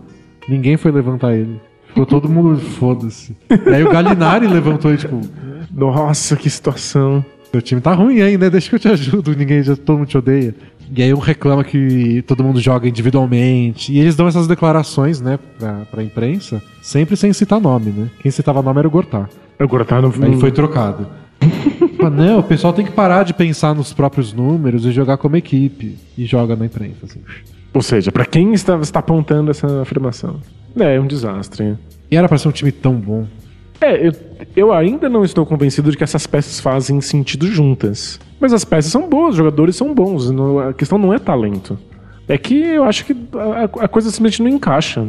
Ninguém foi levantar ele. Ficou todo mundo, foda-se. E aí o Galinari levantou e tipo, Nossa, que situação. seu time tá ruim aí, né? Deixa que eu te ajudo, ninguém já todo mundo te odeia. E aí um reclama que todo mundo joga individualmente. E eles dão essas declarações, né, pra, pra imprensa, sempre sem citar nome, né? Quem citava nome era o Gortar. Agora tá no. Aí foi trocado. Mas não, o pessoal tem que parar de pensar nos próprios números e jogar como equipe. E joga na imprensa, assim. Ou seja, pra quem está, está apontando essa afirmação? É, é um desastre. E era pra ser um time tão bom. É, eu, eu ainda não estou convencido de que essas peças fazem sentido juntas. Mas as peças são boas, os jogadores são bons. não- a questão não é talento. É que eu acho que a, a coisa simplesmente não encaixa.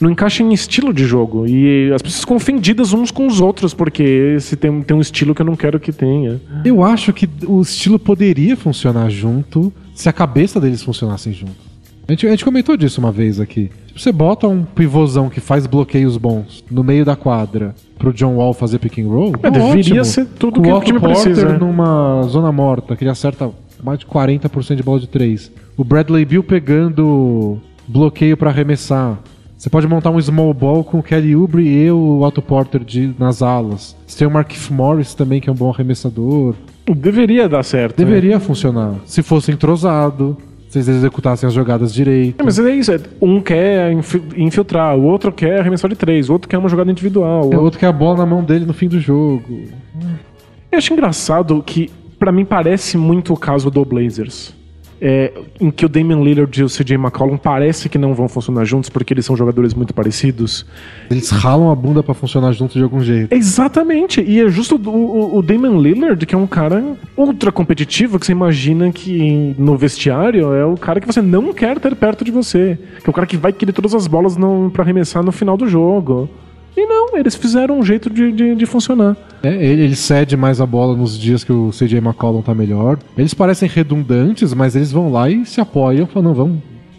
Não encaixa em estilo de jogo. E as pessoas ficam ofendidas uns com os outros, porque se tem, tem um estilo que eu não quero que tenha. Eu acho que o estilo poderia funcionar junto se a cabeça deles funcionassem junto. A gente, a gente comentou disso uma vez aqui. Tipo, você bota um pivôzão que faz bloqueios bons no meio da quadra pro John Wall fazer pick and roll. É, tá deveria ótimo. ser tudo Com que o time Porter precisa. numa zona morta, que ele acerta mais de 40% de bola de 3. O Bradley Bill pegando bloqueio pra arremessar. Você pode montar um small ball com o Kelly Oubre e o Otto Porter de, nas alas. Você tem o Markif Morris também, que é um bom arremessador. Deveria dar certo. né? Deveria funcionar. Se fosse entrosado, se eles executassem as jogadas direito. É, mas é isso. é, Um quer infi- infiltrar, o outro quer arremessar de três, o outro quer uma jogada individual. o É outro que é a bola na mão dele no fim do jogo. Eu acho engraçado que, pra mim, parece muito o caso do Blazers. É, em que o Damian Lillard e o CJ McCollum parece que não vão funcionar juntos porque eles são jogadores muito parecidos. Eles ralam a bunda pra funcionar juntos de algum jeito. Exatamente, e é justo o, o, o Damian Lillard, que é um cara ultra competitivo, que você imagina que no vestiário é o cara que você não quer ter perto de você. Que é o cara que vai querer todas as bolas pra arremessar no final do jogo. E não, eles fizeram um jeito de, de, de funcionar. É, ele, ele cede mais a bola nos dias que o CJ McCollum tá melhor. Eles parecem redundantes, mas eles vão lá e se apoiam, falam, não, vamos,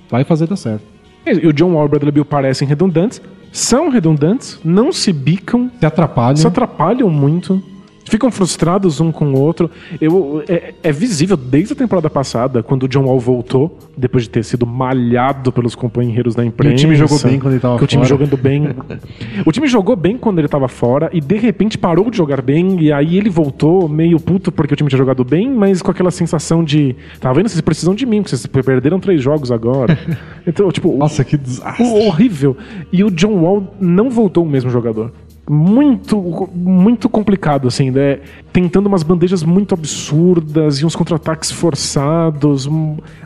vai fazer dar certo. E o John Wall e o Bradley Beal parecem redundantes, são redundantes, não se bicam, Se atrapalham. se atrapalham muito, ficam frustrados um com o outro. Eu, é, é visível desde a temporada passada, quando o John Wall voltou, depois de ter sido malhado pelos companheiros da imprensa. time jogou bem quando ele tava que O time fora. jogando bem. o time jogou bem quando ele tava fora e de repente parou de jogar bem. E aí ele voltou meio puto porque o time tinha jogado bem, mas com aquela sensação de: tá vendo? Vocês precisam de mim, porque vocês perderam três jogos agora. então, tipo, Nossa, que desastre. o- horrível. E o John Wall não voltou o mesmo jogador. Muito, muito complicado, assim, né? Tentando umas bandejas muito absurdas e uns contra-ataques forçados,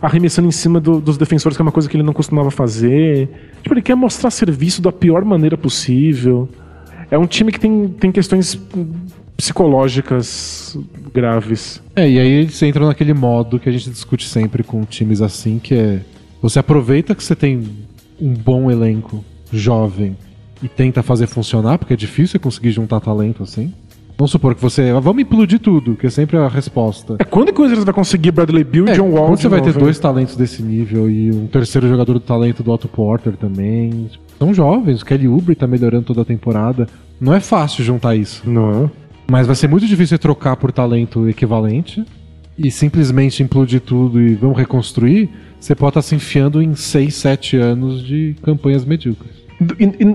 arremessando em cima do- dos defensores, que é uma coisa que ele não costumava fazer. Tipo, ele quer mostrar serviço da pior maneira possível. É um time que tem, tem questões psicológicas graves. É, e aí eles entram naquele modo que a gente discute sempre com times assim, que é você aproveita que você tem um bom elenco jovem e tenta fazer funcionar, porque é difícil conseguir juntar talento assim. Vamos supor que você. Vamos implodir tudo, que é sempre a resposta. É quando que o Wizards vai conseguir Bradley Beal e É, John Wall? quando você vai ter novo, hein? dois talentos desse nível e um terceiro jogador do talento do Otto Porter também. São jovens, o Kelly Oubre tá melhorando toda a temporada. Não é fácil juntar isso. Não. Mas vai ser muito difícil você trocar por talento equivalente e simplesmente implodir tudo e vamos reconstruir. Você pode estar se enfiando em 6, 7 anos de campanhas medíocres.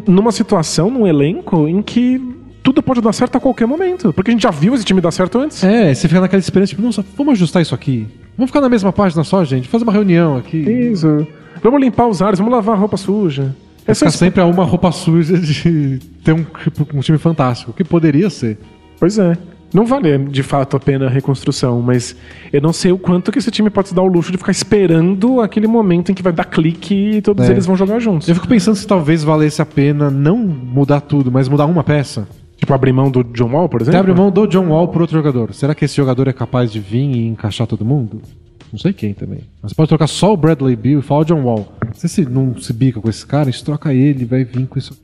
Numa situação, num elenco, em que tudo pode dar certo a qualquer momento. Porque a gente já viu esse time dar certo antes. É, você fica naquela experiência, tipo, nossa, vamos ajustar isso aqui. Vamos ficar na mesma página só, gente. Fazer uma reunião aqui. Isso. Vamos limpar os ares, vamos lavar a roupa suja. É Ficar sempre a uma roupa suja de ter um, um time fantástico, que poderia ser. Pois é. Não vale de fato a pena a reconstrução, mas eu não sei o quanto que esse time pode se dar o luxo de ficar esperando aquele momento em que vai dar clique e todos É. eles vão jogar juntos. Eu fico pensando se talvez valesse a pena não mudar tudo, mas mudar uma peça. Tipo, abrir mão do John Wall, por exemplo? abre mão do John Wall por outro jogador. Será que esse jogador é capaz de vir e encaixar todo mundo? Não sei quem também. Mas pode trocar só o Bradley Beal e falar o John Wall. Se você não se bica com esse cara, a gente troca ele e vai vir com isso.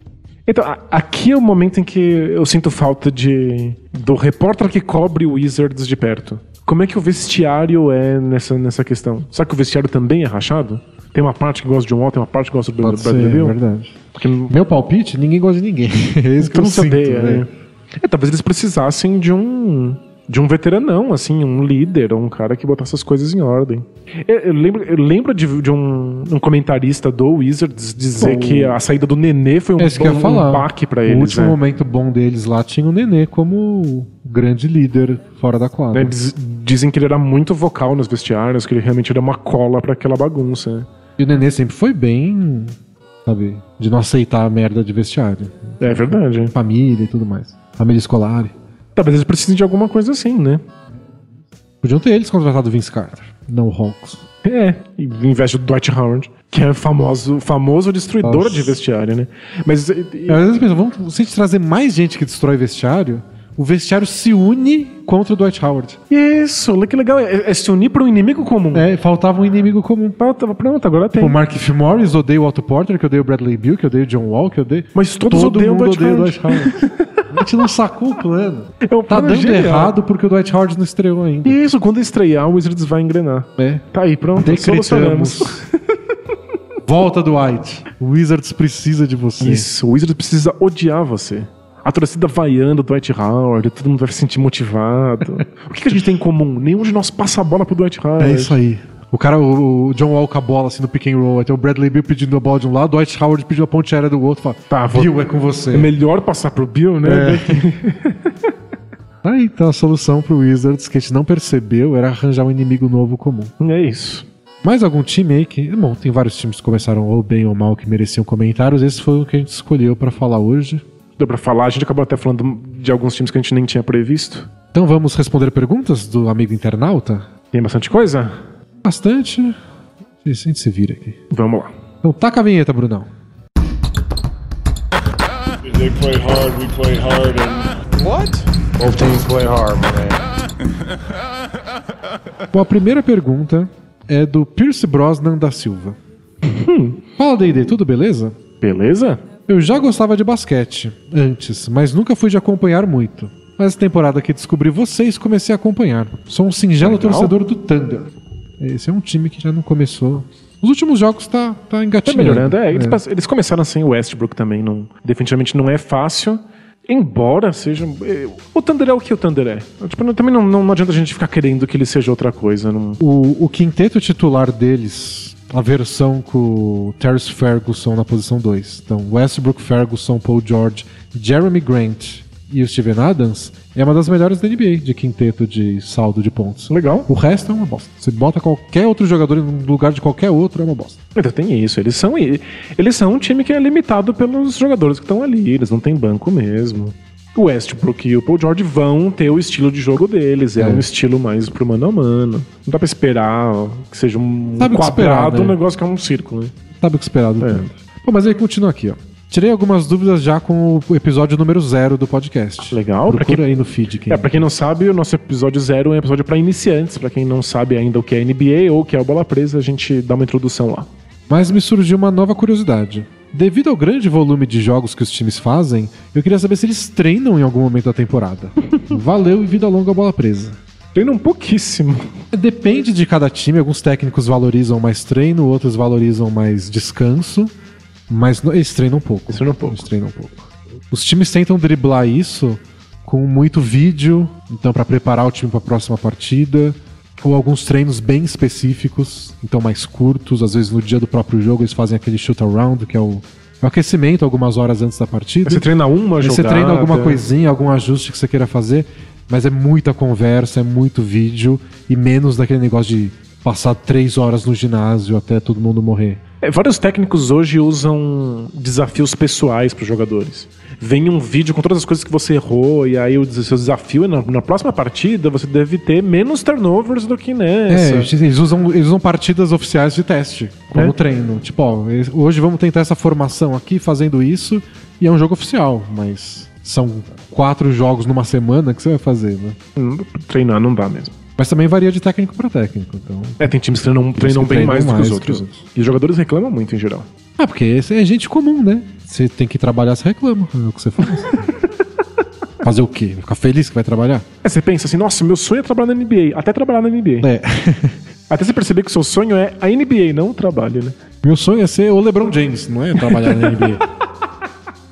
Então, aqui é o momento em que eu sinto falta de do repórter que cobre o Wizards de perto. Como é que o vestiário é nessa, nessa questão? Será que o vestiário também é rachado? Tem uma parte que gosta de John Wall, tem uma parte que gosta do Pode Bradley ser, Beal? verdade. Porque Meu palpite, ninguém gosta de ninguém. É isso que todo eu sinto, né? É, talvez eles precisassem de um de um veteranão, assim, um líder, um cara que botasse as coisas em ordem. Eu, eu lembro, eu lembro de, de um, um comentarista do Wizards dizer Pô. que a saída do Nenê foi um, É ia um, falar. baque pra o eles. último né? momento bom deles lá tinha o Nenê como grande líder fora da quadra. Né, diz- dizem que ele era muito vocal nos vestiários, que ele realmente era uma cola pra aquela bagunça. E o Nenê sempre foi bem, sabe, de não aceitar a merda de vestiário. É verdade. Família e tudo mais. Família escolar. Talvez eles precisem de alguma coisa assim, né? Podiam ter eles contratado o Vince Carter, não o Hawks. É, em vez do Dwight Howard, que é famoso, famoso destruidor Nossa. de vestiário, né? Mas e- e- Às vezes vamos, se a gente trazer mais gente que destrói vestiário, o vestiário se une contra o Dwight Howard. Isso, olha que legal. É, é se unir para um inimigo comum. É, faltava um inimigo comum. Pronto, pronto, agora tem. O Mark F. Morris odeia o Otto Porter, que odeia o Bradley Beal, que odeia o John Wall, que odeia... Mas todos Todo odeiam o Dwight Howard. Dwight Howard. a gente não sacou o plano. É um Tá plano dando genial. errado porque o Dwight Howard não estreou ainda. Isso, quando estrear, o Wizards vai engrenar. É. Tá aí, pronto. Decretamos. Volta White. O Wizards precisa de você. Isso, o Wizards precisa odiar você. A torcida vaiando o Dwight Howard, todo mundo vai se sentir motivado. o que, que a gente tem em comum? Nenhum de nós passa a bola pro Dwight Howard. É isso aí. O cara, o, o John Wall com a bola assim no pick and roll, até o Bradley Beal pedindo a bola de um lado, o Dwight Howard pedindo a ponte aérea do outro, fala, Tá, vou- Bill é com você. É melhor passar pro Bill, né? Aí então a solução pro Wizards que a gente não percebeu era arranjar um inimigo novo comum. É isso. Mais algum time aí que. Bom, tem vários times que começaram ou bem ou mal que mereciam comentários. Esse foi o que a gente escolheu para falar hoje. Deu pra falar, a gente acabou até falando de alguns times que a gente nem tinha previsto. Então vamos responder perguntas do amigo internauta? Tem bastante coisa? Bastante. A gente se vira aqui. Vamos lá. Então taca a vinheta, Brunão. They play hard, we play hard, and What? both teams play hard, man. Bom, a primeira pergunta é do Pierce Brosnan da Silva. Fala, D&D, tudo beleza? Beleza? Eu já gostava de basquete antes, mas nunca fui de acompanhar muito. Mas a temporada que descobri vocês, comecei a acompanhar. Sou um singelo Legal. torcedor do Thunder. Esse é um time que já não começou. Os últimos jogos tá, tá Tá engatinhando. melhorando. É, eles, pass- eles começaram sem o Westbrook também. Não, definitivamente não é fácil. Embora seja. eh, O Thunder é o que o Thunder é. Tipo, também não, não, não adianta a gente ficar querendo que ele seja outra coisa. Não... O, o quinteto titular deles, a versão com o Terrence Ferguson na posição 2. Então, Westbrook, Ferguson, Paul George, Jeremy Grant e o Steven Adams é uma das melhores da NBA de quinteto de saldo de pontos. Legal. O resto é uma bosta. Você bota qualquer outro jogador no lugar de qualquer outro, é uma bosta. Ainda tem isso. Eles são, eles são um time que é limitado pelos jogadores que estão ali. Eles não têm banco mesmo. O Westbrook e o Paul George vão ter o estilo de jogo deles. É, É. um estilo mais pro mano a mano. Não dá pra esperar que seja um Sabe quadrado, esperar, né? um negócio que é um círculo. Né? Sabe o que esperar do É. Bom, mas aí continua aqui, ó. Tirei algumas dúvidas já com o episódio número zero do podcast. Legal, Procura quem- aí no feed. Quem... É, pra quem não sabe, o nosso episódio zero é um episódio pra iniciantes. Pra quem não sabe ainda o que é NBA ou o que é o Bola Presa, a gente dá uma introdução lá. Mas me surgiu uma nova curiosidade. Devido ao grande volume de jogos que os times fazem, eu queria saber se eles treinam em algum momento da temporada. Valeu e vida longa bola presa. Treinam pouquíssimo. Depende de cada time, alguns técnicos valorizam mais treino, outros valorizam mais descanso, mas eles treinam pouco. Eles treinam pouco. Eles treinam pouco. Os times tentam driblar isso com muito vídeo, então para preparar o time para a próxima partida, ou alguns treinos bem específicos, então mais curtos, às vezes no dia do próprio jogo eles fazem aquele shoot around, que é o, é o aquecimento algumas horas antes da partida. Você treina uma Aí jogada. você treina alguma coisinha, algum ajuste que você queira fazer, mas é muita conversa, é muito vídeo e menos daquele negócio de passar três horas no ginásio até todo mundo morrer. É, vários técnicos hoje usam desafios pessoais para os jogadores. Vem um vídeo com todas as coisas que você errou, e aí o seu desafio é na, na próxima partida você deve ter menos turnovers do que nessa. É, eles usam, eles usam partidas oficiais de teste, como É? treino. Tipo, ó, hoje vamos tentar essa formação aqui fazendo isso, e é um jogo oficial, mas são quatro jogos numa semana que você vai fazer, né? Hum, Treinar não dá mesmo. Mas também varia de técnico para técnico, então. É, tem times que treinam, treinam que bem treinam mais do que mais os do que outros. os outros. E os jogadores reclamam muito em geral. Ah, porque esse é gente comum, né? Você tem que trabalhar, você reclama. É o que você faz. Fazer o quê? Ficar feliz que vai trabalhar? É, você pensa assim, nossa, meu sonho é trabalhar na NBA. Até trabalhar na NBA. É. Até você perceber que o seu sonho é a NBA, não o trabalho, né? Meu sonho é ser o LeBron James, não é trabalhar na NBA.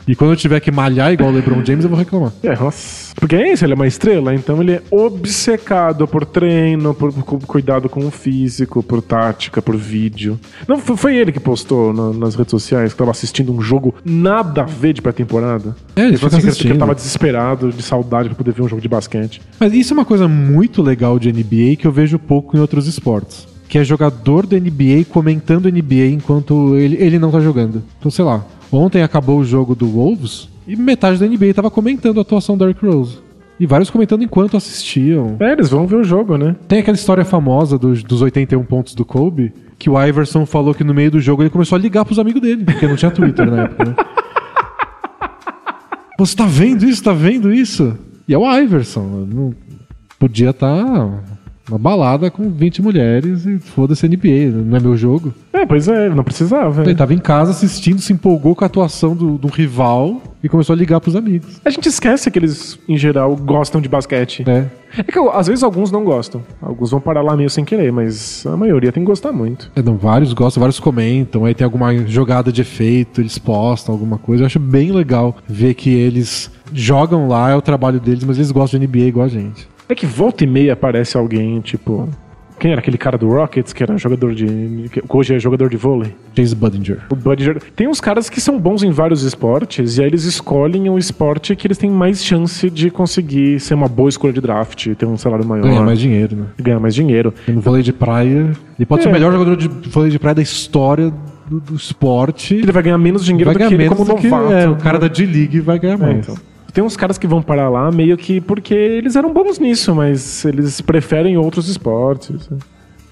E quando eu tiver que malhar igual o LeBron James, eu vou reclamar. É, nossa. Porque é isso, ele é uma estrela, então ele é obcecado por treino, por cu- cuidado com o físico, por tática, por vídeo. Não, foi, foi ele que postou na- nas redes sociais que tava assistindo um jogo nada a ver de pré-temporada. É, ele Ele falou assim que- ele tava desesperado, de saudade pra poder ver um jogo de basquete. Mas isso é uma coisa muito legal de NBA que eu vejo pouco em outros esportes. Que é jogador da NBA comentando NBA enquanto ele, ele não tá jogando. Então, sei lá, ontem acabou o jogo do Wolves e metade da NBA tava comentando a atuação do Derrick Rose. E vários comentando enquanto assistiam. É, eles vão ver o jogo, né? Tem aquela história famosa dos, dos 81 pontos do Kobe, que o Iverson falou que no meio do jogo ele começou a ligar pros amigos dele, porque não tinha Twitter na época, né? Você tá vendo isso? Tá vendo isso? E é o Iverson. Não podia estar uma balada com 20 mulheres e foda-se NBA, não é meu jogo. É, pois é, não precisava. Ele né? tava em casa assistindo, se empolgou com a atuação do, do rival e começou a ligar pros amigos. A gente esquece que eles, em geral, gostam de basquete. É. É que às vezes alguns não gostam. Alguns vão parar lá meio sem querer, mas a maioria tem que gostar muito. É, não, vários gostam, vários comentam, aí tem alguma jogada de efeito, eles postam alguma coisa. Eu acho bem legal ver que eles jogam lá, é o trabalho deles, mas eles gostam de NBA igual a gente. É que volta e meia aparece alguém, tipo. Quem era aquele cara do Rockets, que era jogador de. que hoje é jogador de vôlei? Chase Budinger. O Budinger. Tem uns caras que são bons em vários esportes, e aí eles escolhem o esporte que eles têm mais chance de conseguir ser uma boa escolha de draft, ter um salário maior. Ganha mais dinheiro, né? ganhar mais dinheiro. E no vôlei de praia, ele pode ser É. o melhor jogador de vôlei de praia da história do, do esporte. Ele vai ganhar menos dinheiro vai do ganhar que ele como do que novato. é, o cara da D-League vai ganhar É, mais. então. Tem uns caras que vão parar lá meio que porque eles eram bons nisso, mas eles preferem outros esportes.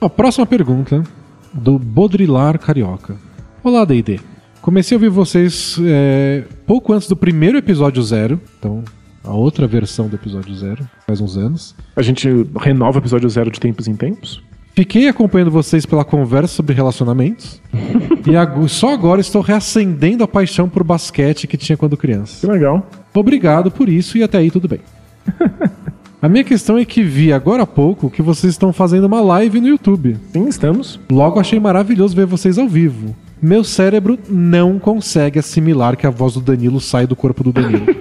Ó, próxima pergunta, do Bodrilar Carioca. Olá, D&D. Comecei a ouvir vocês é, pouco antes do primeiro episódio zero, então a outra versão do episódio zero, faz uns anos. A gente renova o episódio zero de tempos em tempos. Fiquei acompanhando vocês pela conversa sobre relacionamentos e só agora estou reacendendo a paixão por basquete que tinha quando criança. Que legal. Obrigado por isso e até aí tudo bem. A minha questão é que vi agora há pouco que vocês estão fazendo uma live no YouTube. Sim, estamos. Logo achei maravilhoso ver vocês ao vivo. Meu cérebro não consegue assimilar que a voz do Danilo sai do corpo do Danilo.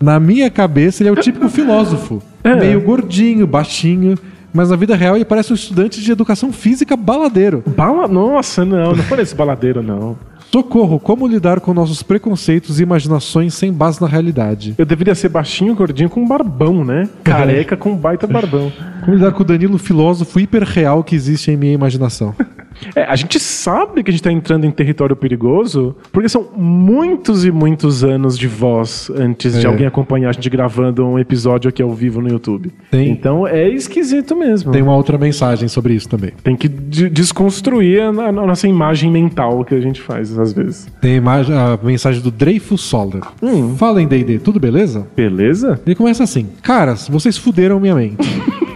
Na minha cabeça, ele é o típico filósofo. Meio gordinho, baixinho. Mas na vida real, ele parece um estudante de educação física baladeiro. Bala... Nossa, não, não parece baladeiro, não. Socorro, como lidar com nossos preconceitos e imaginações sem base na realidade? Eu deveria ser baixinho, gordinho, com barbão, né? Careca com baita barbão. Como lidar com o Danilo filósofo hiperreal que existe em minha imaginação? É, a gente sabe que a gente tá entrando em território perigoso, porque são muitos e muitos anos de voz antes de É. alguém acompanhar a gente gravando um episódio aqui ao vivo no YouTube. Tem. Então é esquisito mesmo. Tem uma outra mensagem sobre isso também. Tem que de- desconstruir a, a nossa imagem mental que a gente faz às vezes. Tem a, imagem, a mensagem do Dreyfus Soller. Hum. Fala em D&D, tudo beleza? Beleza? Ele começa assim: Caras, vocês fuderam minha mente.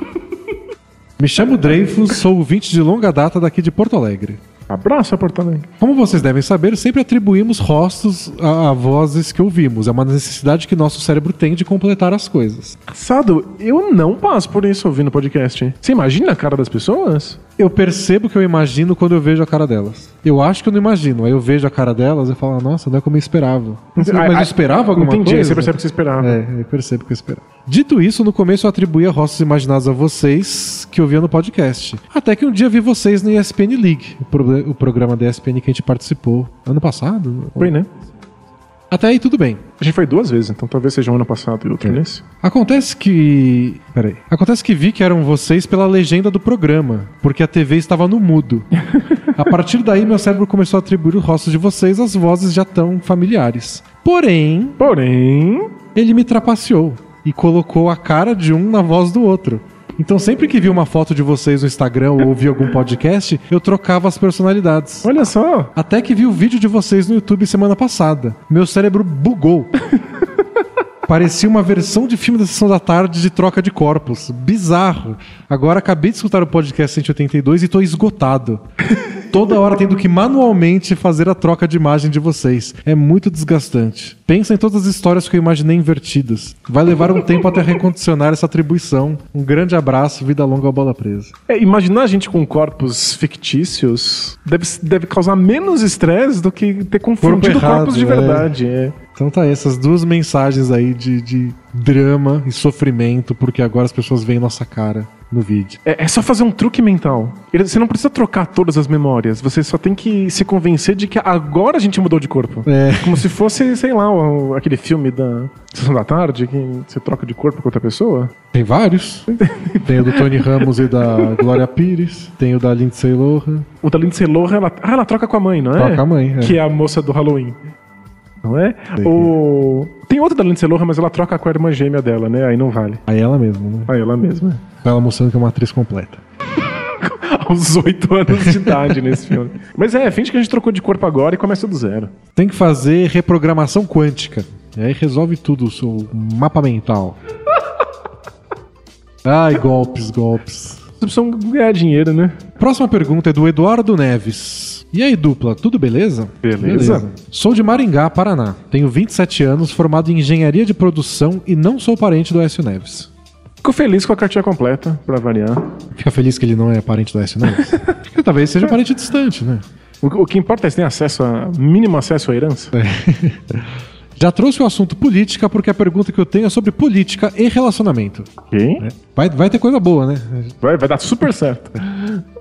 Me chamo Dreyfus, sou ouvinte de longa data daqui de Porto Alegre. Abraço a Porto Alegre. Como vocês devem saber, sempre atribuímos rostos a, a vozes que ouvimos. É uma necessidade que nosso cérebro tem de completar as coisas. Engraçado, eu não passo por isso ouvindo podcast. Você imagina a cara das pessoas? Eu percebo que eu imagino quando eu vejo a cara delas. Eu acho que eu não imagino. Aí eu vejo a cara delas e falo, nossa, não é como eu esperava. Mas Ah, eu ah, esperava alguma Entendi, coisa? aí você percebe que você esperava. É, eu percebo que eu esperava. Dito isso, no começo eu atribuía rostos imaginados a vocês que eu via no podcast. Até que um dia vi vocês no ESPN League, o, pro- o programa da ESPN que a gente participou ano passado. Foi, né? Até aí tudo bem. A gente foi duas vezes, então talvez seja um ano passado e outro É. nesse. Acontece que. Peraí. Acontece que vi que eram vocês pela legenda do programa, porque a TV estava no mudo. A partir daí, meu cérebro começou a atribuir os rostos de vocês às vozes já tão familiares. Porém, Porém, ele me trapaceou e colocou a cara de um na voz do outro. Então, sempre que vi uma foto de vocês no Instagram ou ouvi algum podcast, eu trocava as personalidades. olha só. Até que vi o vídeo de vocês no YouTube semana passada. Meu cérebro bugou. Parecia uma versão de filme da sessão da tarde de troca de corpos. Bizarro. Agora acabei de escutar o podcast 182 e tô esgotado. Toda hora tendo que manualmente fazer a troca de imagem de vocês. É muito desgastante. Pensa em todas as histórias que eu imaginei invertidas. Vai levar um tempo até recondicionar essa atribuição. Um grande abraço, vida longa ao bola presa. É, imaginar a gente com corpos fictícios deve, deve causar menos estresse do que ter confundido errado, corpos de é. verdade. É. Então tá aí, essas duas mensagens aí de, de drama e sofrimento, porque agora as pessoas veem nossa cara no vídeo. É, é só fazer um truque mental. Ele- Você não precisa trocar todas as memórias. Você só tem que se convencer de que agora a gente mudou de corpo. É. Como se fosse, sei lá, o- aquele filme da Sessão da Tarde, que você troca de corpo com outra pessoa. Tem vários. tem o do Tony Ramos e da Glória Pires. Tem o da Lindsay Lohan. O da Lindsay Lohan, ela, ah, ela troca com a mãe, não é? Troca a mãe, é. Que é a moça do Halloween. Não é? Sei O... Tem outra da Lindsay Lohan, mas ela troca com a irmã gêmea dela, né? Aí não vale. Aí ela mesma, né? Aí ela mesma. Com ela mostrando que é uma atriz completa. Aos oito anos de idade nesse filme. Mas é, finge que a gente trocou de corpo agora e começa do zero. Tem que fazer reprogramação quântica. E aí resolve tudo, o seu mapa mental. Ai, golpes, golpes. Vocês precisam ganhar dinheiro, né? Próxima pergunta é do Eduardo Neves. E aí, dupla, tudo beleza? Beleza. Sou de Maringá, Paraná. Tenho 27 anos, formado em engenharia de produção e não sou parente do Écio Neves. Fico feliz com a cartinha completa, pra variar. Fica feliz que ele não é parente do Écio Neves? Porque talvez seja parente distante, né? O, o que importa é se tem acesso a. mínimo acesso à herança. Já trouxe o assunto política porque a pergunta que eu tenho é sobre política e relacionamento. Ok. Vai, vai ter coisa boa, né? Vai, vai dar super certo.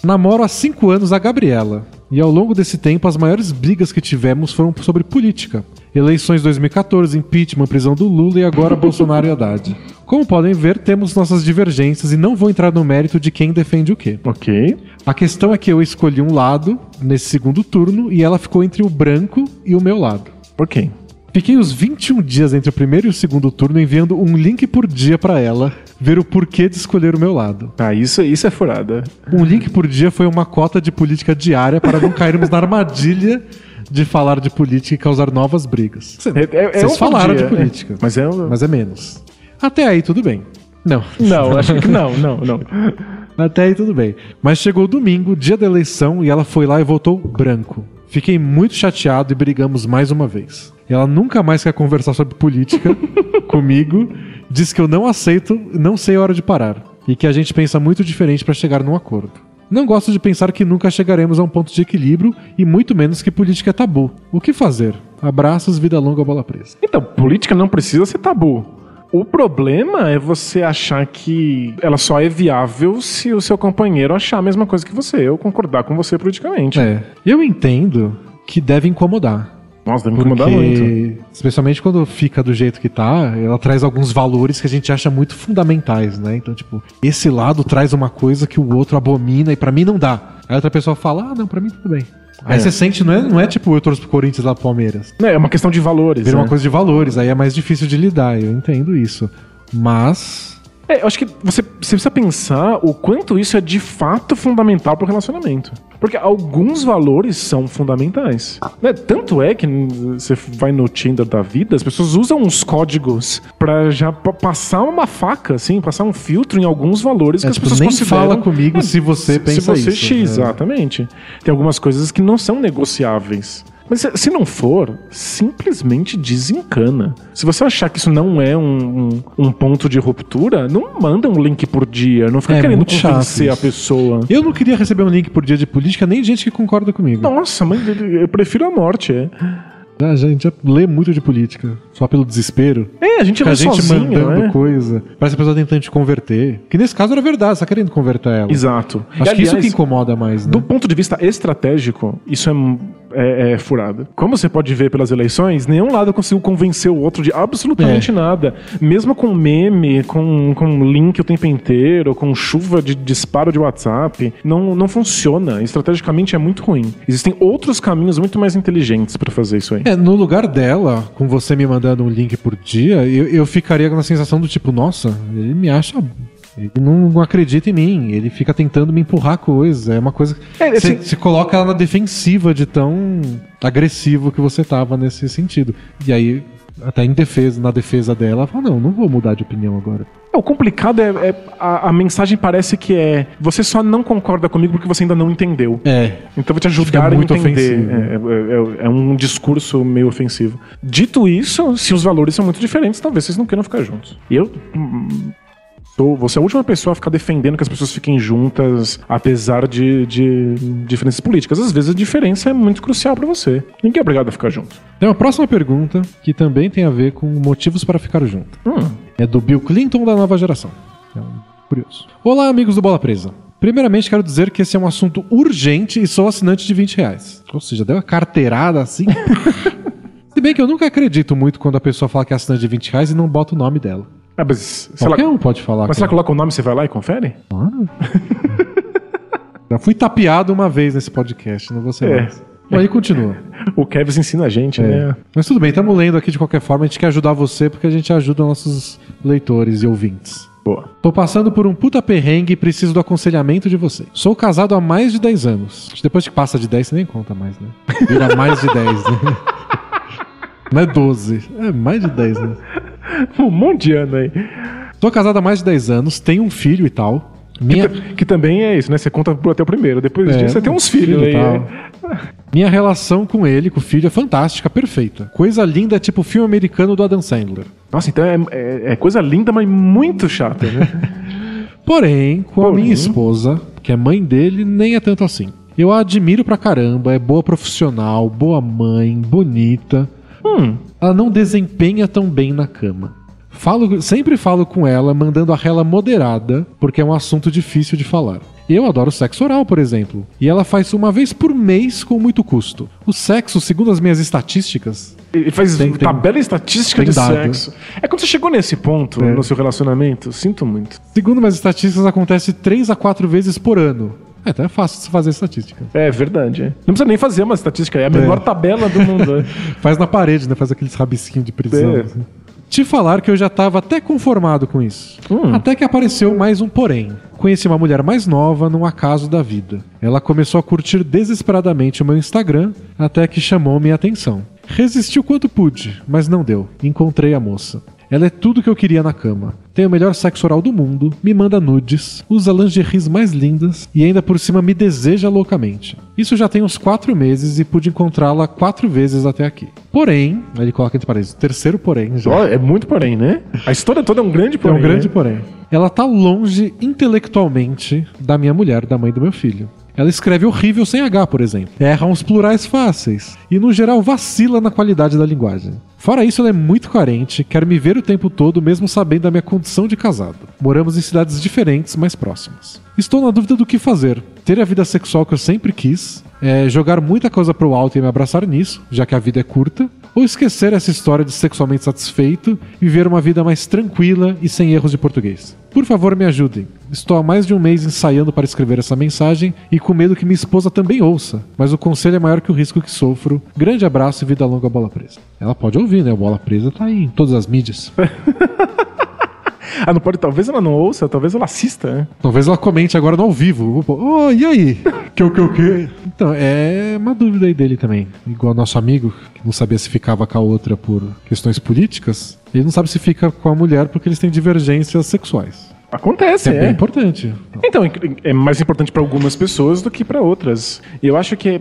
Namoro há cinco anos a Gabriela. E ao longo desse tempo, as maiores brigas que tivemos foram sobre política. Eleições 2014, impeachment, prisão do Lula e agora Bolsonaro e Haddad. Como podem ver, temos nossas divergências e não vou entrar no mérito de quem defende o quê. Ok. A questão é que eu escolhi um lado nesse segundo turno e ela ficou entre o branco e o meu lado. Ok. Fiquei os 21 dias entre o primeiro e o segundo turno enviando um link por dia pra ela ver o porquê de escolher o meu lado. Ah, isso, isso é furada. Um link por dia foi uma cota de política diária para não cairmos na armadilha de falar de política e causar novas brigas. É, é, é Vocês um falaram dia, de política. é. Mas é. um- Mas é menos. Até aí tudo bem. Não. Não, acho que não, não, não. Até aí tudo bem. Mas chegou o domingo, dia da eleição, e ela foi lá e votou branco. Fiquei muito chateado e brigamos mais uma vez. Ela nunca mais quer conversar sobre política comigo, diz que eu não aceito, não sei a hora de parar. E que a gente pensa muito diferente para chegar num acordo. Não gosto de pensar que nunca chegaremos a um ponto de equilíbrio e muito menos que política é tabu. O que fazer? Abraços, vida longa, bola presa. Então, política não precisa ser tabu. O problema é você achar que ela só é viável se o seu companheiro achar a mesma coisa que você, ou concordar com você politicamente. É, eu entendo que deve incomodar. Nossa, deve incomodar muito. especialmente quando fica do jeito que tá, ela traz alguns valores que a gente acha muito fundamentais, né? Então, tipo, esse lado traz uma coisa que o outro abomina e pra mim não dá. Aí outra pessoa fala, ah, não, pra mim tudo bem. Aí É. você sente, não é, não é tipo eu torço pro Corinthians lá pro Palmeiras. É uma questão de valores. Vira né? uma coisa de valores, aí é mais difícil de lidar, eu entendo isso. Mas. É, eu acho que você, você precisa pensar o quanto isso é de fato fundamental pro relacionamento. Porque alguns valores são fundamentais. né? Tanto é que você vai no Tinder da vida, as pessoas usam uns códigos pra já pa- passar uma faca, assim, passar um filtro em alguns valores É, que as tipo, pessoas nem consideram. fala comigo se você pensa se você isso, X, é. exatamente. Tem algumas coisas que não são negociáveis. Mas se- não for, simplesmente desencana. Se você achar que isso não é um, um, um ponto de ruptura, não manda um link por dia. Não fica É querendo muito chato convencer a pessoa. Eu não queria receber um link por dia de política, nem de gente que concorda comigo. Nossa, mas eu prefiro a morte. É, A gente já lê muito de política, só pelo desespero. é a gente lê a gente sozinho, mandando né? coisa. Parece a pessoa tentando te converter. Que nesse caso era verdade, você tá querendo converter ela. Exato. Acho E, que isso que aliás, incomoda mais, né? Do ponto de vista estratégico, isso é, é, é furado. Como você pode ver pelas eleições, nenhum lado conseguiu convencer o outro de absolutamente É. nada. Mesmo com meme, com, com link o tempo inteiro, com chuva de disparo de WhatsApp, não, não funciona. Estrategicamente é muito ruim. Existem outros caminhos muito mais inteligentes para fazer isso aí. É, no lugar dela, com você me mandando um link por dia, eu, eu ficaria com a sensação do tipo, nossa, ele me acha. Ele não, acredita em mim, ele fica tentando me empurrar coisas. É uma coisa. É, Você assim- você coloca na defensiva de tão agressivo que você tava nesse sentido. E aí, até em defesa, na defesa dela, ela fala: não, não vou mudar de opinião agora. É, O complicado é, é- a, a mensagem parece que é você só não concorda comigo porque você ainda não entendeu. É. Então vou te ajudar a entender. É, é- é- é um discurso meio ofensivo. Dito isso, se os valores são muito diferentes, talvez vocês não queiram ficar juntos. E eu. Sou, você é a última pessoa a ficar defendendo que as pessoas fiquem juntas, apesar de, de diferenças políticas. Às vezes a diferença é muito crucial pra você. Ninguém é obrigado a ficar junto. Tem uma próxima pergunta que também tem a ver com motivos para ficar junto. Hum, É do Bill Clinton da nova geração. É um curioso. Olá, amigos do Bola Presa. Primeiramente, quero dizer que esse é um assunto urgente e sou assinante de 20 reais. Ou seja, deu uma carteirada assim. Se bem que eu nunca acredito muito quando a pessoa fala que é assinante de 20 reais e não bota o nome dela. Ah, mas se ela, Qualquer um pode falar. mas se ela coloca o nome, você vai lá e confere? Claro. Já fui tapeado uma vez nesse podcast, não vou ser É. mais. Bom, aí continua. O Kevin ensina a gente, É. né? Mas tudo bem, estamos lendo aqui de qualquer forma. A gente quer ajudar você porque a gente ajuda nossos leitores e ouvintes. Boa. Tô passando por um puta perrengue e preciso do aconselhamento de você. Sou casado há mais de 10 anos. Depois que passa de 10, você nem conta mais, né? Vira mais de 10, né? Não é 12, é mais de 10, né? Um monte de ano aí. Tô casado há mais de 10 anos, tenho um filho e tal. Minha, Que também é isso, né? Você conta até o primeiro. Depois É, disso, você tem uns filhos aí. e tal. né? Minha relação com ele, com o filho, é fantástica, perfeita. Coisa linda, tipo o filme americano do Adam Sandler. Nossa, então é, é- é coisa linda, mas muito chata, né? Porém, com a Porém. minha esposa, que é mãe dele, nem é tanto assim. Eu a admiro pra caramba, é boa profissional, boa mãe, bonita. Hum, Ela não desempenha tão bem na cama. Falo, sempre falo com ela, mandando a rela moderada, porque é um assunto difícil de falar. Eu adoro sexo oral, por exemplo, e ela faz uma vez por mês com muito custo. O sexo, segundo as minhas estatísticas, ele faz Tem- tem- tabela estatística tem de dado. sexo. É quando você chegou nesse ponto É. no seu relacionamento, sinto muito. segundo minhas estatísticas, acontece 3 a 4 vezes por ano. É, então é fácil de fazer estatística. É verdade. é. Não precisa nem fazer uma estatística, é a menor tabela do mundo. é. Faz na parede, né? Faz aqueles rabisquinhos de prisão. É. assim. Te falar que eu já tava até conformado com isso. Hum. Até que apareceu mais um porém. Conheci uma mulher mais nova num acaso da vida. Ela começou a curtir desesperadamente o meu Instagram até que chamou minha atenção. Resisti o quanto pude, mas não deu. Encontrei a moça. Ela é tudo que eu queria na cama. Tem o melhor sexo oral do mundo, me manda nudes, usa lingeries mais lindas e ainda por cima me deseja loucamente. Isso já tem uns quatro meses e pude encontrá-la quatro vezes até aqui. Porém, ele coloca entre parênteses, terceiro porém já. É muito porém, né? A história toda é um grande É porém. um grande né? porém. Ela tá longe intelectualmente da minha mulher, da mãe do meu filho. Ela escreve horrível sem H, por exemplo. Erra uns plurais fáceis. E, no geral, vacila na qualidade da linguagem. Fora isso, ela é muito carente, quer me ver o tempo todo, mesmo sabendo da minha condição de casado. Moramos em cidades diferentes, mas próximas. Estou na dúvida do que fazer. Ter a vida sexual que eu sempre quis, é, jogar muita coisa pro alto e me abraçar nisso, já que a vida é curta, ou esquecer essa história de sexualmente satisfeito e viver uma vida mais tranquila e sem erros de português. Por favor, me ajudem. Estou há mais de um mês ensaiando para escrever essa mensagem e com medo que minha esposa também ouça, mas o conselho é maior que o risco que sofro. Grande abraço e vida longa bola presa. Ela pode ouvir, né? O bola presa tá aí em todas as mídias. Ah, não pode. Talvez ela não ouça, talvez ela assista, né? Talvez ela comente agora no ao vivo. Oh, e aí? Que o que o que? Então, é uma dúvida aí dele também. Igual nosso amigo, que não sabia se ficava com a outra por questões políticas, ele não sabe se fica com a mulher porque eles têm divergências sexuais. Acontece, É, é. bem importante. Então, é mais importante para algumas pessoas do que para outras. E eu acho que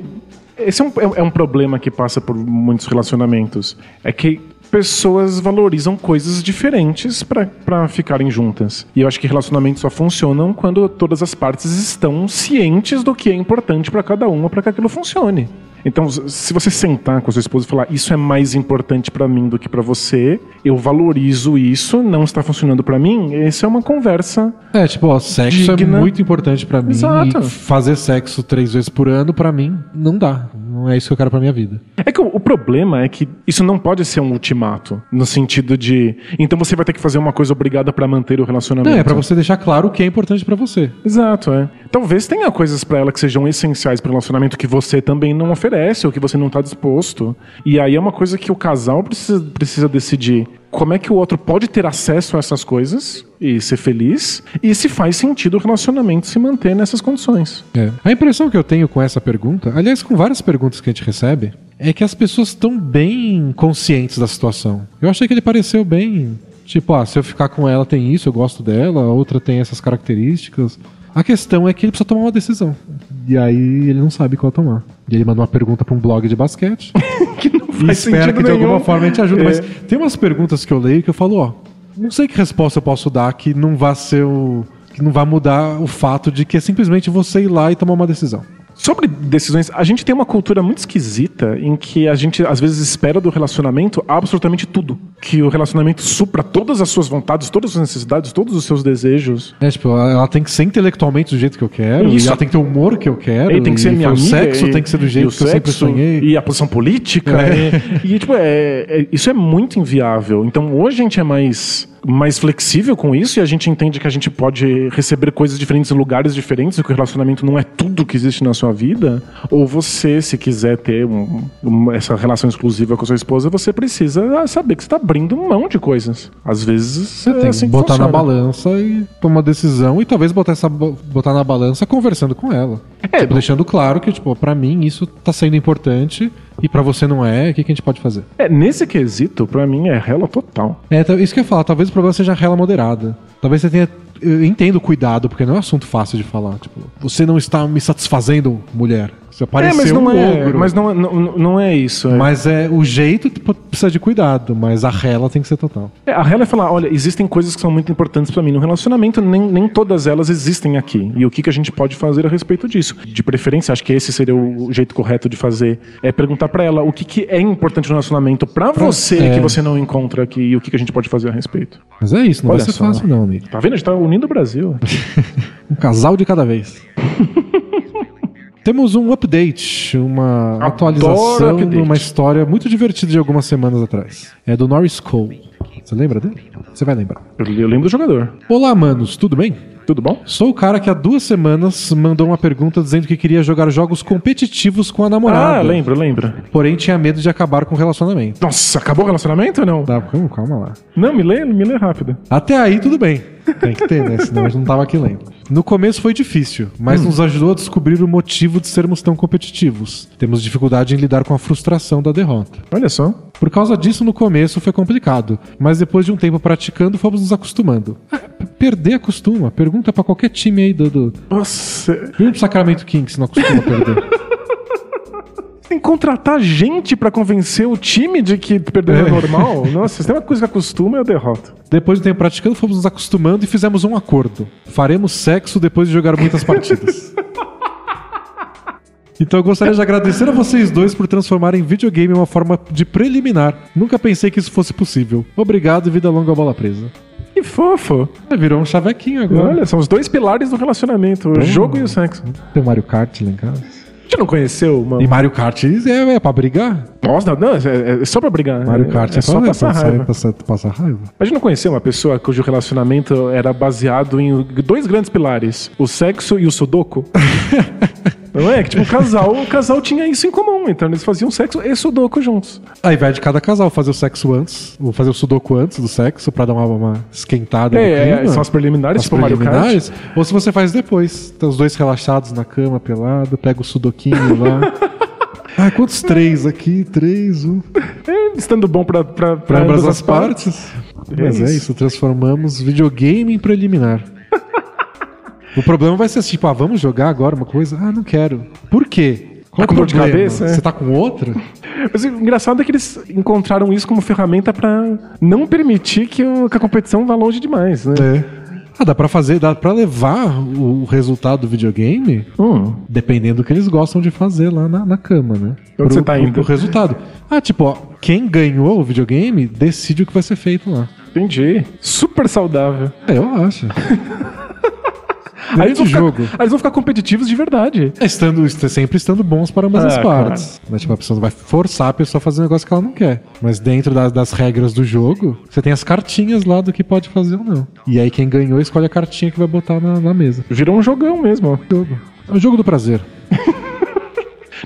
esse é um, é um problema que passa por muitos relacionamentos. É que pessoas valorizam coisas diferentes para ficarem juntas. E eu acho que relacionamentos só funcionam quando todas as partes estão cientes do que é importante para cada uma para que aquilo funcione. Então, se você sentar com a sua esposa e falar isso é mais importante para mim do que para você, eu valorizo isso, não está funcionando para mim, essa é uma conversa É, tipo, ó, sexo Digna. é muito importante pra mim. Exato. Fazer sexo três vezes por ano, pra mim, não dá. Não é isso que eu quero pra minha vida. É que o, o problema é que isso não pode ser um ultimato, no sentido de, então você vai ter que fazer uma coisa obrigada pra manter o relacionamento. Não, é pra você deixar claro o que é importante pra você. Exato, é. Talvez tenha coisas pra ela que sejam essenciais para o relacionamento que você também não oferece ou que você não tá disposto. E aí é uma coisa que o casal precisa, precisa decidir como é que o outro pode ter acesso a essas coisas e ser feliz e se faz sentido o relacionamento se manter nessas condições. É. A impressão que eu tenho com essa pergunta, aliás, com várias perguntas que a gente recebe, é que as pessoas estão bem conscientes da situação. Eu achei que ele pareceu bem. Tipo, ah, se eu ficar com ela tem isso, eu gosto dela, a outra tem essas características. A questão é que ele precisa tomar uma decisão. E aí ele não sabe qual tomar. E ele mandou uma pergunta pra um blog de basquete. que não e faz espera sentido que de nenhum. alguma forma a gente ajude. É. Mas tem umas perguntas que eu leio que eu falo, ó, não sei que resposta eu posso dar que não vá ser o. que não vá mudar o fato de que é simplesmente você ir lá e tomar uma decisão. Sobre decisões, a gente tem uma cultura muito esquisita em que a gente às vezes espera do relacionamento absolutamente tudo. Que o relacionamento supra todas as suas vontades, todas as suas necessidades, todos os seus desejos. É, tipo, ela tem que ser intelectualmente do jeito que eu quero, Isso. e ela tem que ter o humor que eu quero, E tem que ser minha o amiga. sexo e- tem que ser do jeito o que eu sempre sexo, sonhei. E a posição política. É. E, e, tipo, é, é- isso é muito inviável. Então hoje a gente é mais, mais flexível com isso e a gente entende que a gente pode receber coisas diferentes em lugares diferentes e que o relacionamento não é tudo que existe na sua vida. Ou você, se quiser ter um- um- essa relação exclusiva com a sua esposa, você precisa saber que você está abrindo mão de coisas. Às vezes Você é tem assim que botar na funciona. balança e tomar uma decisão e talvez botar, essa, botar na balança conversando com ela. É, Tipo, deixando claro que, tipo, pra mim isso tá sendo importante e pra você não é, o que, que a gente pode fazer? É, nesse quesito, pra mim, é rela total. É, tá- isso que eu ia falar, talvez o problema seja rela moderada. Talvez você tenha. Eu entendo o cuidado, porque não é um assunto fácil de falar. Tipo, você não está me satisfazendo, mulher. Se aparecer É, mas não um é, ogro. mas não, é- não, não é isso. é. Mas é o jeito tipo, precisa de cuidado, mas a rela tem que ser total. É, a Hela é falar, olha, existem coisas que são muito importantes pra mim no relacionamento, nem, nem todas elas existem aqui. E o que, que a gente pode fazer a respeito disso? De preferência, acho que esse seria o jeito correto de fazer, é perguntar pra ela o que, que é importante no relacionamento pra você é. que você não encontra aqui e o que, que a gente pode fazer a respeito. Mas é isso, não Olha vai ser só. fácil não, amigo. Tá vendo? A gente tá unindo o Brasil. Um casal de cada vez. Temos um update, uma Adoro atualização update. de uma história muito divertida de algumas semanas atrás. É do Norris Cole. Você lembra dele? Você vai lembrar. Eu, eu lembro do jogador. Olá, manos, tudo bem? Tudo bom? Sou o cara que há duas semanas mandou uma pergunta dizendo que queria jogar jogos competitivos com a namorada. Ah, lembro, lembro. Porém, tinha medo de acabar com o relacionamento. Nossa, acabou o relacionamento ou não? Tá, calma, calma lá. Não, me lê, me lê rápido. Até aí, tudo bem. Tem que ter, né? Senão a gente não tava aqui lendo. No começo foi difícil, Hum. mas nos ajudou a descobrir o motivo de sermos tão competitivos. Temos dificuldade em lidar com a frustração da derrota. Olha só. Por causa disso, no começo foi complicado, mas depois de um tempo praticando, fomos nos acostumando. P- perder acostuma. Pergunta pra qualquer time aí do. do... Nossa, Pergunta pro Sacramento Kings se não acostuma a perder. tem que contratar gente pra convencer o time de que perder é normal. Nossa, se tem uma coisa que acostuma, eu derroto. Depois de um tempo praticando, fomos nos acostumando e fizemos um acordo. Faremos sexo depois de jogar muitas partidas. Então eu gostaria de agradecer a vocês dois por transformarem videogame em uma forma de preliminar. Nunca pensei que isso fosse possível. Obrigado e vida longa bola presa. Que fofo. É, virou um chavequinho agora. Olha, são os dois pilares do relacionamento, o jogo e o sexo. Tem o Mario Kart lá em casa. A gente não conheceu uma... E Mario Kart é, é pra brigar. Nossa, não, é, é só pra brigar. Mario Kart é, só pra- passar pra- raiva. Passar, passar raiva. A gente não conheceu uma pessoa cujo relacionamento era baseado em dois grandes pilares: o sexo e o sudoku? não é? Que tipo, o casal, o casal tinha isso em comum, então eles faziam sexo e sudoku juntos. Aí vai de cada casal fazer o sexo antes, ou fazer o sudoku antes do sexo pra dar uma, uma esquentada no É, é, clima. são as preliminares, As tipo Mario Kart. preliminares, ou se você faz depois. Tá os dois relaxados na cama, pelado, pega o sudoquinho lá. Ai, quantos três aqui? Três, um. É, estando bom pra, pra, pra Pra ambas as partes. É Mas é isso. isso, transformamos videogame em preliminar. o problema vai ser assim, tipo, ah, vamos jogar agora uma coisa? Ah, não quero. Por quê? Qual Tá com dor de cabeça, é? Você tá com outra? Mas o engraçado é que eles encontraram isso como ferramenta pra não permitir que, o- que a competição vá longe demais, né? É. Ah, dá pra fazer, dá pra levar o resultado do videogame Hum. dependendo do que eles gostam de fazer lá na, na cama, né? Onde você tá indo? Pro resultado. Ah, tipo, ó, quem ganhou o videogame decide o que vai ser feito lá. Entendi. Super saudável. É, eu acho. Aí eles, ficar, aí eles vão ficar competitivos de verdade. É, Estando, est- sempre estando bons para ambas Ah, as partes. Mas, tipo, a pessoa vai forçar a pessoa a fazer um negócio que ela não quer. Mas dentro das, das regras do jogo, você tem as cartinhas lá do que pode fazer ou não. E aí quem ganhou escolhe a cartinha que vai botar na, na mesa. Virou um jogão mesmo. ó. Jogo. É o jogo do prazer.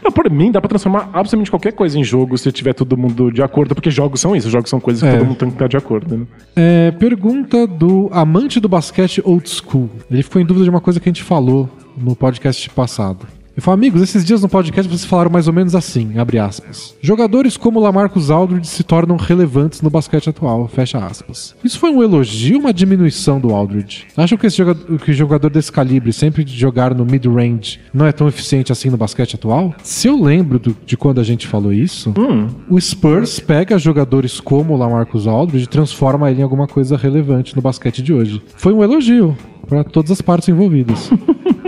Não, por mim, dá pra transformar absolutamente qualquer coisa em jogo se tiver todo mundo de acordo, porque jogos são isso, jogos são coisas que É. todo mundo tem que estar de acordo, né? É, pergunta do amante do basquete old school. Ele ficou em dúvida de uma coisa que a gente falou no podcast passado. Ele falou, amigos, esses dias no podcast vocês falaram mais ou menos assim, abre aspas. Jogadores como Lamarcus Aldridge se tornam relevantes no basquete atual, fecha aspas. Isso foi um elogio ou uma diminuição do Aldridge? Acham que esse jogador, que jogador desse calibre, sempre de jogar no mid-range, não é tão eficiente assim no basquete atual? Se eu lembro do- de quando a gente falou isso, o Spurs pega jogadores como o Lamarcus Aldridge e transforma ele em alguma coisa relevante no basquete de hoje. Foi um elogio para todas as partes envolvidas.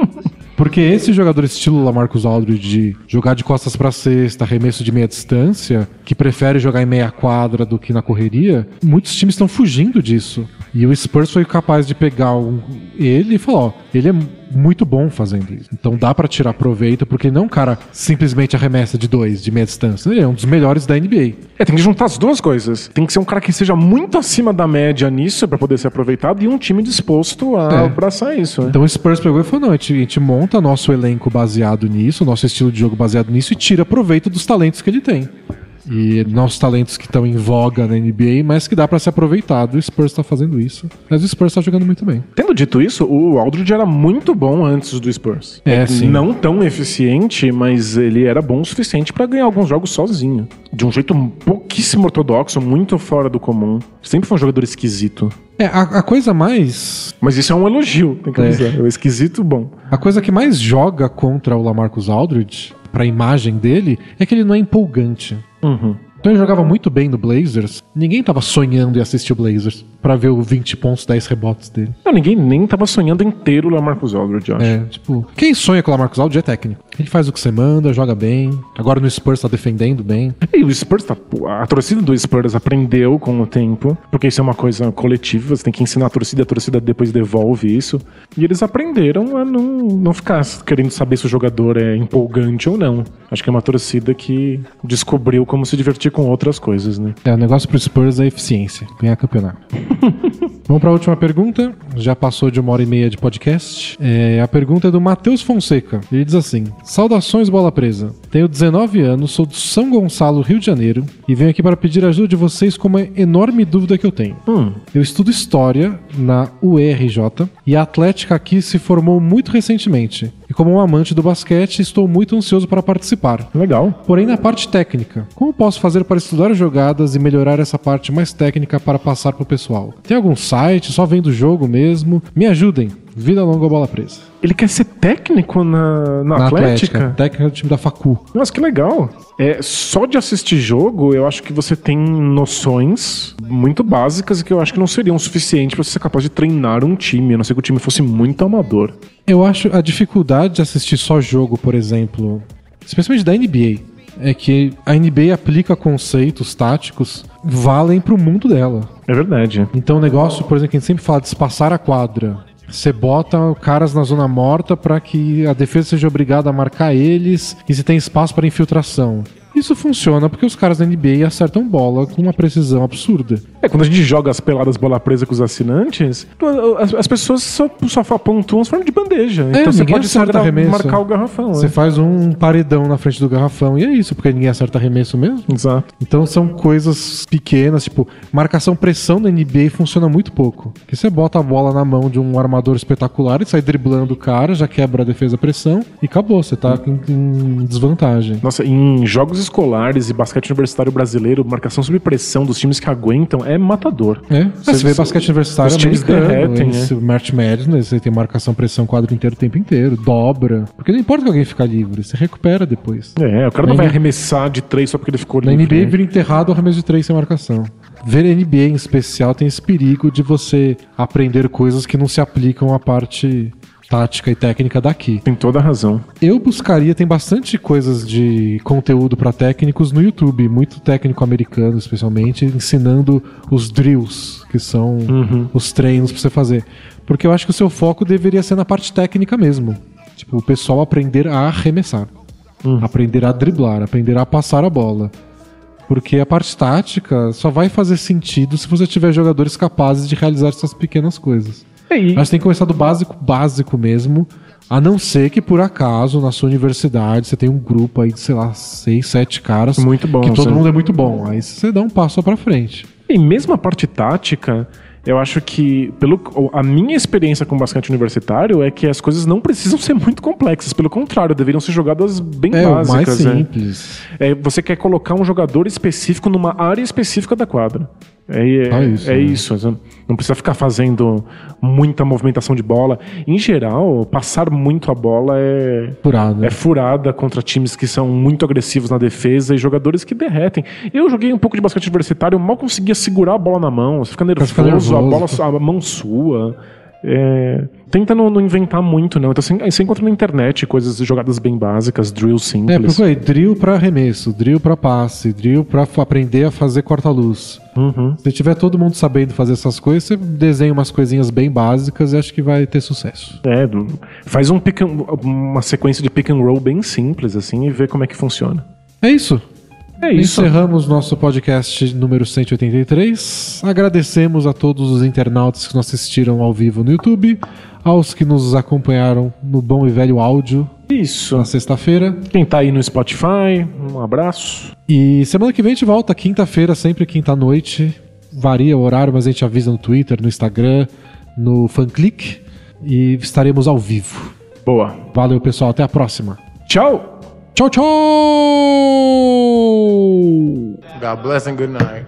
Porque esse jogador estilo Lamarcus Aldridge de jogar de costas pra cesta, arremesso de meia distância, que prefere jogar em meia quadra do que na correria, muitos times estão fugindo disso. E o Spurs foi capaz de pegar um- ele e falar, ó, ele é muito bom fazendo isso. Então dá pra tirar proveito, porque ele não é um cara simplesmente arremessa de dois, de meia distância. Ele é um dos melhores da NBA. É, tem que juntar as duas coisas. Tem que ser um cara que seja muito acima da média nisso pra poder ser aproveitado e um time disposto a É. abraçar isso. né? Então o Spurs pegou e falou: não, a gente, a gente monta nosso elenco baseado nisso, nosso estilo de jogo baseado nisso e tira proveito dos talentos que ele tem. E nossos talentos que estão em voga na NBA, mas que dá pra ser aproveitado. O Spurs tá fazendo isso. Mas o Spurs tá jogando muito bem. Tendo dito isso, o Aldridge era muito bom antes do Spurs. É, sim. Não tão eficiente, mas ele era bom o suficiente pra ganhar alguns jogos sozinho. De um jeito pouquíssimo ortodoxo, muito fora do comum. Sempre foi um jogador esquisito. É, a, a coisa mais. Mas isso é um elogio, tem que É. dizer. É um esquisito bom. A coisa que mais joga contra o Lamarcus Aldridge, pra imagem dele, é que ele não é empolgante. Uhum. Então ele jogava muito bem no Blazers. Ninguém tava sonhando em assistir o Blazers pra ver o 20 pontos, 10 rebotes dele. Não, ninguém nem tava sonhando inteiro o Lamarcus Aldridge, eu acho. É, tipo, quem sonha com o Lamarcus Aldridge é técnico. Ele faz o que você manda, joga bem. Agora no Spurs tá defendendo bem. E o Spurs tá. A torcida do Spurs aprendeu com o tempo, porque isso é uma coisa coletiva, você tem que ensinar a torcida, a torcida depois devolve isso. E eles aprenderam a não, não ficar querendo saber se o jogador é empolgante ou não. Acho que é uma torcida que descobriu como se divertir com outras coisas, né? É, o negócio pro Spurs é eficiência, ganhar campeonato. Vamos pra última pergunta. Já passou de uma hora e meia de podcast. É, a pergunta é do Matheus Fonseca. Ele diz assim: Saudações, bola presa. Tenho 19 anos, sou de São Gonçalo, Rio de Janeiro, e venho aqui para pedir ajuda de vocês com uma enorme dúvida que eu tenho. Hum, Eu estudo História na UERJ e a Atlética aqui se formou muito recentemente. Como um amante do basquete, estou muito ansioso para participar. legal. Porém, na parte técnica, como posso fazer para estudar jogadas e melhorar essa parte mais técnica para passar pro pessoal? Tem algum site? Só vendo o jogo mesmo? Me ajudem. Vida longa ou bola presa. Ele quer ser técnico na, na, Atlética? Técnica do time da Facu. Nossa, que legal. É, só de assistir jogo, eu acho que você tem noções muito básicas que eu acho que não seriam suficientes para você ser capaz de treinar um time, a não ser que o time fosse muito amador. Eu acho a dificuldade de assistir só jogo, por exemplo, especialmente da NBA, é que a NBA aplica conceitos táticos valem pro mundo dela. É verdade. Então o negócio, por exemplo, que a gente sempre fala de espaçar a quadra. Você bota caras na zona morta para que a defesa seja obrigada a marcar eles e você tem espaço para infiltração. Isso funciona porque os caras da NBA acertam bola com uma precisão absurda. É, quando a gente joga as peladas bola presa com os assinantes, as, as pessoas só, só pontuam as formas de bandeja. então você pode acerta arremesso. marcar o garrafão. Você é. faz um paredão na frente do garrafão e é isso, porque ninguém acerta arremesso mesmo. Exato. Então são coisas pequenas, tipo, marcação pressão na NBA funciona muito pouco. Porque você bota a bola na mão de um armador espetacular e sai driblando o cara, já quebra a defesa pressão e acabou, você tá em, em desvantagem. Nossa, em jogos escolares e basquete universitário brasileiro, marcação sob pressão dos times que aguentam é matador. É, Você- você vê basquete universitário os times derretem, March Madness, você tem marcação pressão quadro inteiro o tempo inteiro, dobra. Porque não importa que alguém ficar livre, você recupera depois. É, o cara Na não vai arremessar de três só porque ele ficou Na livre. NBA né? vira enterrado o arremesso de três sem marcação. Ver NBA em especial tem esse perigo de você aprender coisas que não se aplicam à parte tática e técnica daqui. Tem toda a razão. Eu buscaria, tem bastante coisas de conteúdo para técnicos no YouTube, muito técnico americano especialmente, ensinando os drills, que são os treinos para você fazer. Porque eu acho que o seu foco deveria ser na parte técnica mesmo. Tipo, o pessoal aprender a arremessar, aprender a driblar, aprender a passar a bola. Porque a parte tática só vai fazer sentido se você tiver jogadores capazes de realizar essas pequenas coisas. É, e- Mas tem que começar do básico, básico mesmo. A não ser que, por acaso, na sua universidade, você tem um grupo aí de, sei lá, seis, sete caras. Muito bom, Que todo sim. mundo é muito bom. Aí você dá um passo pra frente. E mesmo a parte tática, eu acho que, pelo a minha experiência com basquete universitário é que as coisas não precisam ser muito complexas. Pelo contrário, deveriam ser jogadas bem É, o mais básicas. né? simples. É, você quer colocar um jogador específico numa área específica da quadra. É, é, Ah, isso, é né? isso. Não precisa ficar fazendo muita movimentação de bola. Em geral, passar muito a bola é, Furado. é furada contra times que são muito agressivos na defesa e jogadores que derretem. Eu joguei um pouco de basquete universitário, mal conseguia segurar a bola na mão. Você fica nervoso, fica nervoso. a bola, a mão sua. É, tenta não, não inventar muito, não. Então você, você encontra na internet coisas, jogadas bem básicas, drills É, simples. procura aí, drill pra arremesso, drill pra passe, drill pra f- aprender a fazer corta-luz. Uhum. Se tiver todo mundo sabendo fazer essas coisas, você desenha umas coisinhas bem básicas e acho que vai ter sucesso. É, faz um pick and- uma sequência de pick and roll bem simples, assim, e vê como é que funciona. É isso. É isso. Encerramos nosso podcast número 183. Agradecemos a todos os internautas que nos assistiram ao vivo no YouTube, aos que nos acompanharam no bom e velho áudio Isso. na sexta-feira. Quem tá aí no Spotify, um abraço. E semana que vem a gente volta, quinta-feira, sempre quinta-noite. Varia o horário, mas a gente avisa no Twitter, no Instagram, no FanClick. E estaremos ao vivo. Boa. Valeu, pessoal. Até a próxima. Tchau! Tchau, tchau! God bless and good night.